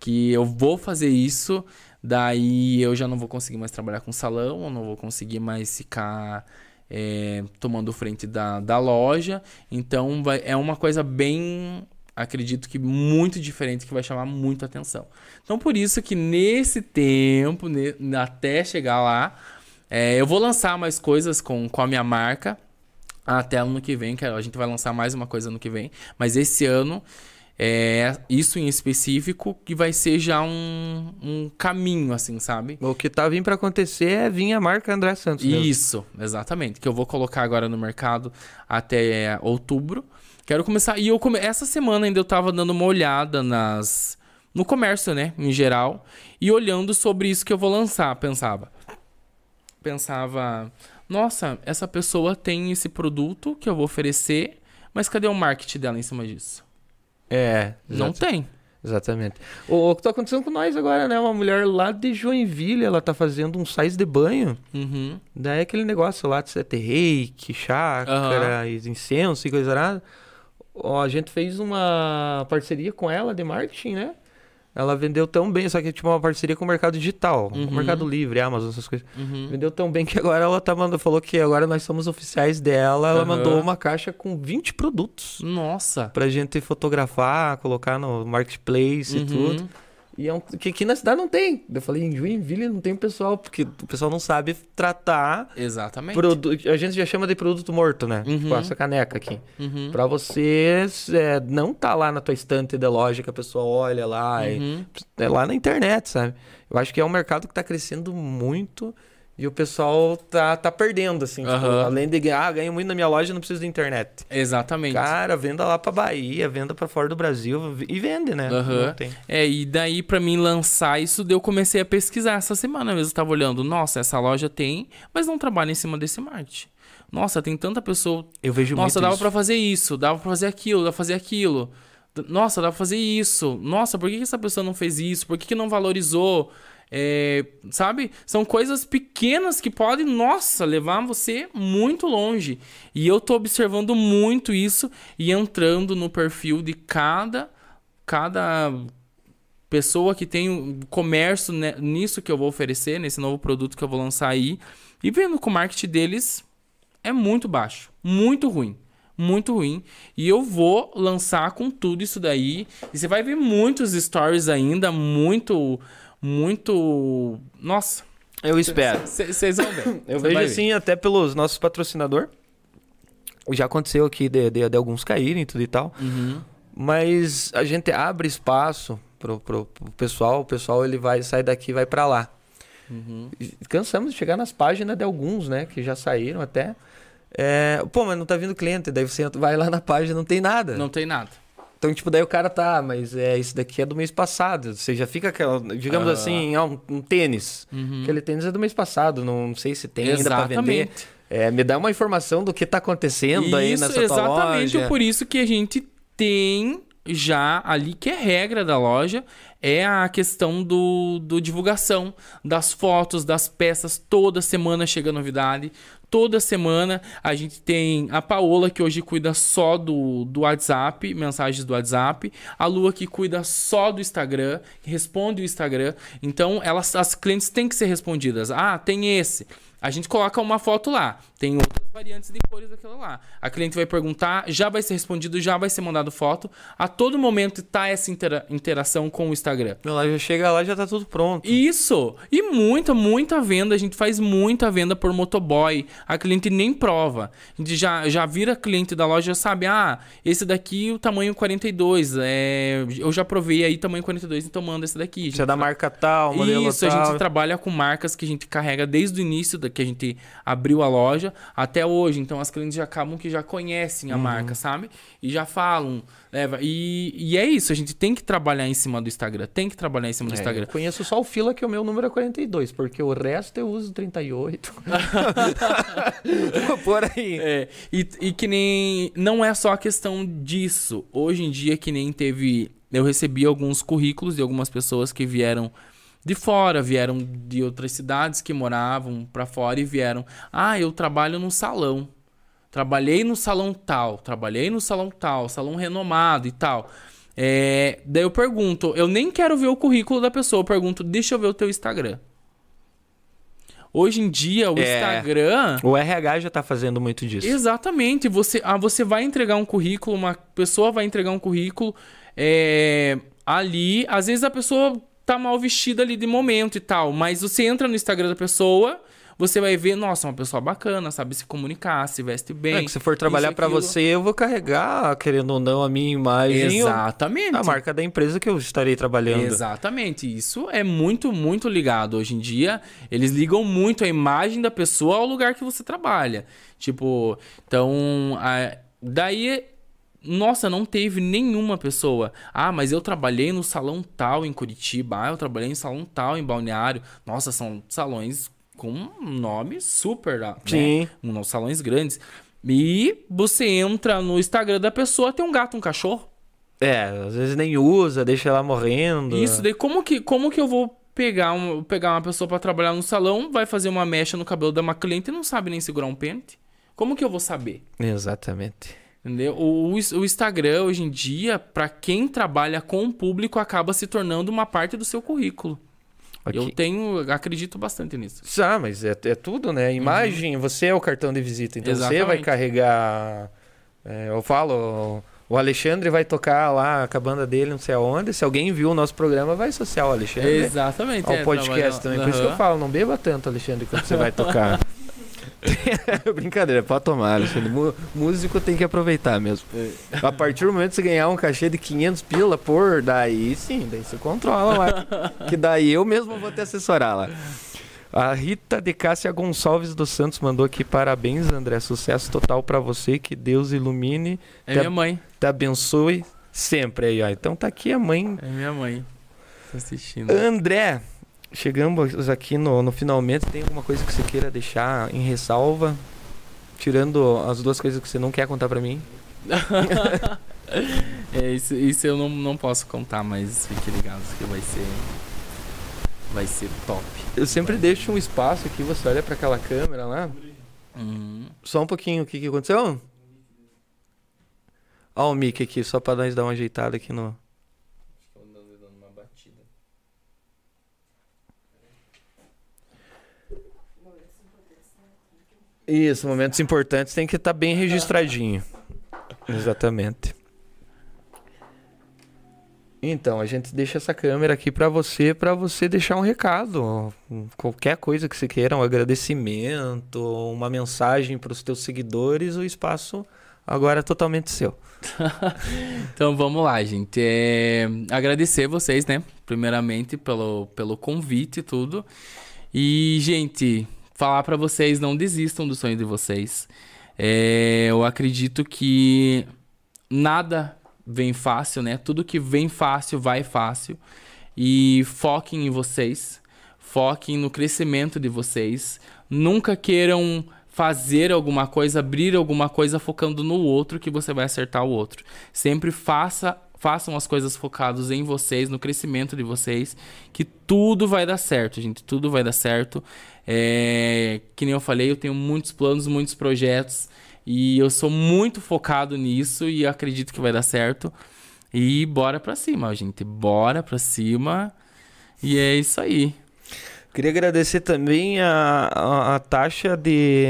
que eu vou fazer isso, daí eu já não vou conseguir mais trabalhar com salão, eu não vou conseguir mais ficar é, tomando frente da, da loja. Então, vai, é uma coisa bem acredito que muito diferente que vai chamar muita atenção. Então por isso que nesse tempo, ne- até chegar lá, é, eu vou lançar mais coisas com, com a minha marca até ano que vem, que a gente vai lançar mais uma coisa ano que vem, mas esse ano é isso em específico que vai ser já um, um caminho, assim, sabe? O que tá vindo pra acontecer é vir a marca André Santos. mesmo. Isso, exatamente. Que eu vou colocar agora no mercado até outubro. Quero começar. E eu come... essa semana ainda eu tava dando uma olhada nas. No comércio, né? Em geral. E olhando sobre isso que eu vou lançar, pensava. Pensava, nossa, essa pessoa tem esse produto que eu vou oferecer, mas cadê o marketing dela em cima disso? É, Não exato- tem. exatamente. O, o que tá acontecendo com nós agora, né? Uma mulher lá de Joinville, ela tá fazendo um sais de banho. Uhum. Daí é aquele negócio lá de ter reiki, chácara, e incenso e coisa nada. Ó, a gente fez uma parceria com ela de marketing, né? Ela vendeu tão bem, só que tipo uma parceria com o mercado digital, Uhum. o Mercado Livre, Amazon, essas coisas. Uhum. Vendeu tão bem que agora ela tá mandando, falou que agora nós somos oficiais dela. Ela Aham. mandou uma caixa com 20 produtos Nossa. pra gente fotografar, colocar no marketplace e Uhum. tudo. E é um que aqui na cidade não tem. Eu falei, em Joinville não tem pessoal, porque o pessoal não sabe tratar Exatamente. Produ- A gente já chama de produto morto, né? Uhum. Tipo, essa caneca aqui. Uhum. Pra você é, não tá lá na tua estante da loja que a pessoa olha lá. e- Uhum. é lá na internet, sabe? Eu acho que é um mercado que tá crescendo muito e o pessoal tá, tá perdendo, assim. tipo, Aham. além de ganhar, ah, ganho muito na minha loja, não preciso de internet. Exatamente. Cara, venda lá pra Bahia, venda pra fora do Brasil e vende, né? Tem. É, e daí pra mim lançar isso, eu comecei a pesquisar essa semana mesmo. Eu tava olhando, nossa, essa loja tem, mas não trabalha em cima desse marketing. Nossa, tem tanta pessoa. Eu vejo Nossa, dava pra fazer isso, dava pra fazer aquilo, dava pra fazer aquilo. Nossa, dava pra fazer isso. Nossa, por que que essa pessoa não fez isso? Por que, que não valorizou? É, sabe? São coisas pequenas que podem, nossa, levar você muito longe. E eu tô observando muito isso e entrando no perfil de cada cada pessoa que tem um comércio né, nisso que eu vou oferecer, nesse novo produto que eu vou lançar aí, e vendo que o marketing deles é muito baixo, muito ruim, muito ruim. E eu vou lançar com tudo isso daí. E você vai ver muitos stories ainda, muito, muito. Nossa, Eu espero. vocês vão ver. Eu Cê vejo assim, até pelos nossos patrocinadores. Já aconteceu aqui de, de, de alguns caírem e tudo e tal. Uhum. Mas a gente abre espaço pro, pro, pro pessoal. O pessoal ele vai sair daqui e vai pra lá. Uhum. Cansamos de chegar nas páginas de alguns, né? Que já saíram até. É, pô, mas não tá vindo cliente. Daí você vai lá na página não tem nada. Não tem nada. Então, tipo, daí o cara tá, mas é isso daqui é do mês passado. Você já fica aquela, digamos Ah. assim, ah, um, um tênis. Uhum. Aquele tênis é do mês passado, não sei se tem ainda pra vender. Exatamente. É, me dá uma informação do que tá acontecendo aí Isso, nessa tua exatamente loja. por isso que a gente tem já ali que é regra da loja é a questão do, do divulgação das fotos, das peças. Toda semana chega novidade. Toda semana a gente tem a Paola, que hoje cuida só do, do WhatsApp, mensagens do WhatsApp. A Lua, que cuida só do Instagram, responde o Instagram. Então, elas, as clientes têm que ser respondidas. Ah, tem esse. A gente coloca uma foto lá. Tem outras variantes de cores daquela lá. A cliente vai perguntar, já vai ser respondido, já vai ser mandado foto. A todo momento tá essa intera- interação com o Instagram. Ela já chega lá já tá tudo pronto. Isso! E muita, muita venda. A gente faz muita venda por motoboy. A cliente nem prova. A gente já, já vira cliente da loja, já sabe, ah, esse daqui o tamanho 42. É, eu já provei aí tamanho 42, então manda esse daqui. A Você é da marca tal, modelo isso, a tal. gente trabalha com marcas que a gente carrega desde o início da que a gente abriu a loja até hoje. Então as clientes já acabam que já conhecem Uhum. a marca, sabe? E já falam, leva. E, e é isso, a gente tem que trabalhar em cima do Instagram, tem que trabalhar em cima do É, Instagram. eu conheço só o fila que o meu número é 42, porque o resto eu uso 38. Por aí. É, e, e que nem. Não é só a questão disso. Hoje em dia, que nem teve. Eu recebi alguns currículos de algumas pessoas que vieram de fora, vieram de outras cidades que moravam pra fora e vieram. Ah, eu trabalho num salão. Trabalhei no salão tal, trabalhei no salão tal, salão renomado e tal. É, daí eu pergunto, eu nem quero ver o currículo da pessoa, eu pergunto, deixa eu ver o teu Instagram. Hoje em dia, o É. Instagram. O RH já tá fazendo muito disso. Exatamente. Você, ah, você vai entregar um currículo, uma pessoa vai entregar um currículo é, ali. Às vezes a pessoa tá mal vestida ali de momento e tal, mas você entra no Instagram da pessoa, você vai ver, nossa, uma pessoa bacana, sabe se comunicar, se veste bem. É que se for trabalhar aquilo. você, eu vou carregar, querendo ou não, a minha imagem. Exatamente. A marca da empresa que eu estarei trabalhando. Exatamente. Isso é muito, muito ligado. Hoje em dia, eles ligam muito a imagem da pessoa ao lugar que você trabalha. Tipo, então, a- daí, nossa, não teve nenhuma pessoa. Ah, mas eu trabalhei no salão tal em Curitiba. Ah, eu trabalhei em salão tal em Balneário. Nossa, são salões com um nome super, né? Sim. Um, salões grandes. E você entra no Instagram da pessoa, tem um gato, um cachorro. É, às vezes nem usa, deixa ela morrendo. Isso, daí como que, como que eu vou pegar, um, pegar uma pessoa pra trabalhar no salão, vai fazer uma mecha no cabelo da uma cliente e não sabe nem segurar um pente? Como que eu vou saber? Exatamente. Entendeu? O, o, o Instagram, hoje em dia, pra quem trabalha com o público, acaba se tornando uma parte do seu currículo. Ok. Eu tenho, acredito bastante nisso. Ah, mas é, é tudo, né? Imagem, você é o cartão de visita. Então você vai Uhum. Exatamente. carregar. é, eu falo, o Alexandre vai tocar lá com a banda dele, não sei aonde. Se alguém viu o nosso programa, vai associar o Alexandre Exatamente. ao é, podcast também. Por isso que eu falo, não beba tanto, Alexandre, quando você vai tocar. Brincadeira, pode tomar, Alexandre. Músico tem que aproveitar mesmo. É. A partir do momento que você ganhar um cachê de 500 pila por, daí sim, daí você controla lá. que daí eu mesmo vou te assessorar lá. A Rita de Cássia Gonçalves dos Santos mandou aqui parabéns, André. Sucesso total pra você. Que Deus ilumine, É minha mãe. te abençoe sempre aí, ó. Então tá aqui a mãe É minha mãe. Tô assistindo. André, chegamos aqui no, no finalmente. Tem alguma coisa que você queira deixar em ressalva? Tirando as duas coisas que você não quer contar pra mim. é, isso, isso eu não, não posso contar, mas fique ligado que vai ser. Vai ser top. Eu sempre deixo um espaço aqui, você olha para aquela câmera lá. Uhum. Só um pouquinho, o que, que aconteceu? Ó o mic aqui, só pra nós dar uma ajeitada aqui no... Isso, momentos importantes tem que estar tá bem registradinho. Exatamente. Então, a gente deixa essa câmera aqui para você, para você deixar um recado, qualquer coisa que você queira, um agradecimento, uma mensagem para os teus seguidores, o espaço agora é totalmente seu. então vamos lá, gente. É... Agradecer vocês, né? Primeiramente pelo, pelo convite e tudo. E, gente, falar para vocês, não desistam do sonho de vocês. É... Eu acredito que nada vem fácil, né? Tudo que vem fácil vai fácil. E foquem em vocês, foquem no crescimento de vocês. Nunca queiram fazer alguma coisa, abrir alguma coisa focando no outro que você vai acertar o outro. Sempre faça façam as coisas focadas em vocês, no crescimento de vocês, que tudo vai dar certo, gente. Tudo vai dar certo. É, que nem eu falei, eu tenho muitos planos, muitos projetos. E eu sou muito focado nisso e acredito que vai dar certo. E bora pra cima, gente. Bora pra cima. E é isso aí. Queria agradecer também a, a, a, taxa de.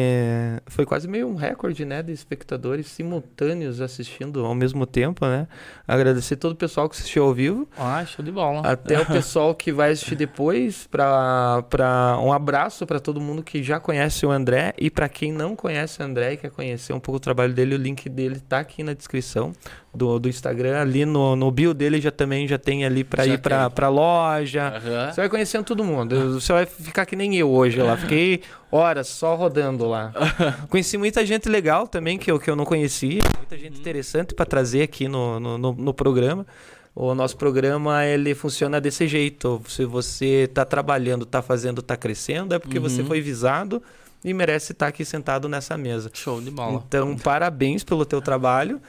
Foi quase meio um recorde, né? De espectadores simultâneos assistindo ao mesmo tempo, né? Agradecer todo o pessoal que assistiu ao vivo. Ah, show de bola. Até o pessoal que vai assistir depois. Pra, pra, um abraço para todo mundo que já conhece o André. E para quem não conhece o André e quer conhecer um pouco o trabalho dele, o link dele tá aqui na descrição do, do Instagram. Ali no, no bio dele já também já tem ali para ir para pra loja. Uhum. Você vai conhecendo todo mundo. Você vai ficar que nem eu hoje lá. Fiquei horas só rodando lá. Conheci muita gente legal também que eu, que eu não conhecia. Muita gente interessante para trazer aqui no, no, no, no programa. O nosso programa ele funciona desse jeito. Se você está trabalhando, está fazendo, está crescendo, é porque uhum. você foi visado e merece estar aqui sentado nessa mesa. Show de bola. Então, parabéns pelo teu trabalho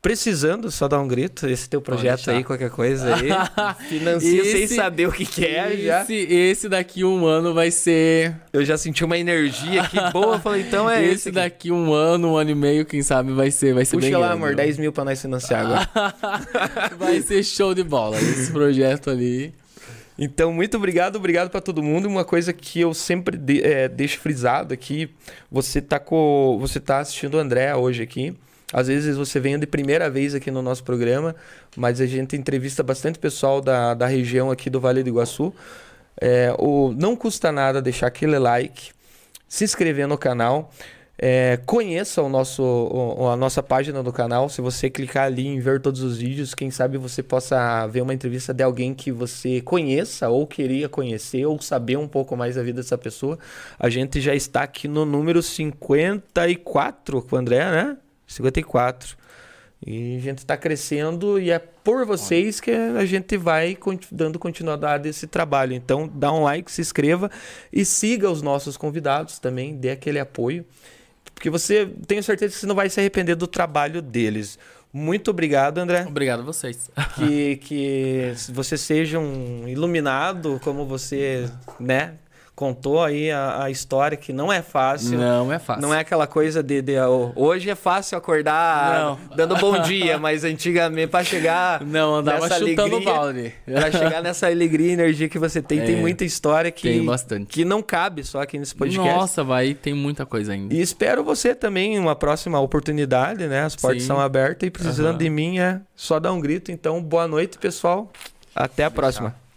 precisando, só dar um grito. Esse teu projeto aí, qualquer coisa aí. Financia esse, sem saber o que, que é esse, já. Esse daqui um ano vai ser. Eu já senti uma energia aqui boa. Eu falei, então é esse. Esse daqui um ano, um ano e meio, quem sabe vai ser, vai ser Puxa bem lá, grande, amor, 10 mil pra nós financiar agora. vai ser show de bola. Esse projeto ali. Então, muito obrigado, obrigado para todo mundo. Uma coisa que eu sempre de, é, deixo frisado aqui, você tá com, você tá assistindo o André hoje aqui. Às vezes você vem de primeira vez aqui no nosso programa, mas a gente entrevista bastante pessoal da, da região aqui do Vale do Iguaçu. É, o, não custa nada deixar aquele like, se inscrever no canal. É, conheça o nosso, o, a nossa página do canal. Se você clicar ali em ver todos os vídeos, quem sabe você possa ver uma entrevista de alguém que você conheça ou queria conhecer ou saber um pouco mais da vida dessa pessoa. A gente já está aqui no número 54 com o André, né? 54. E a gente está crescendo e é por vocês que a gente vai dando continuidade a esse trabalho. Então, dá um like, se inscreva e siga os nossos convidados também, dê aquele apoio. Porque você, tenho certeza que você não vai se arrepender do trabalho deles. Muito obrigado, André. Obrigado a vocês. Que, que você seja um iluminado, como você, né? Contou aí a, a, história que não é fácil. Não é fácil. Não é aquela coisa de, de hoje é fácil acordar não. dando bom dia, mas antigamente para chegar não andava chutando alegria, balde. Para chegar nessa alegria e energia que você tem, é, tem muita história que tem bastante. que não cabe só aqui nesse podcast. Nossa, vai, tem muita coisa ainda. E espero você também uma próxima oportunidade, né? As portas Sim. são abertas e precisando uhum. de mim é só dar um grito. Então, boa noite, pessoal. Até a próxima.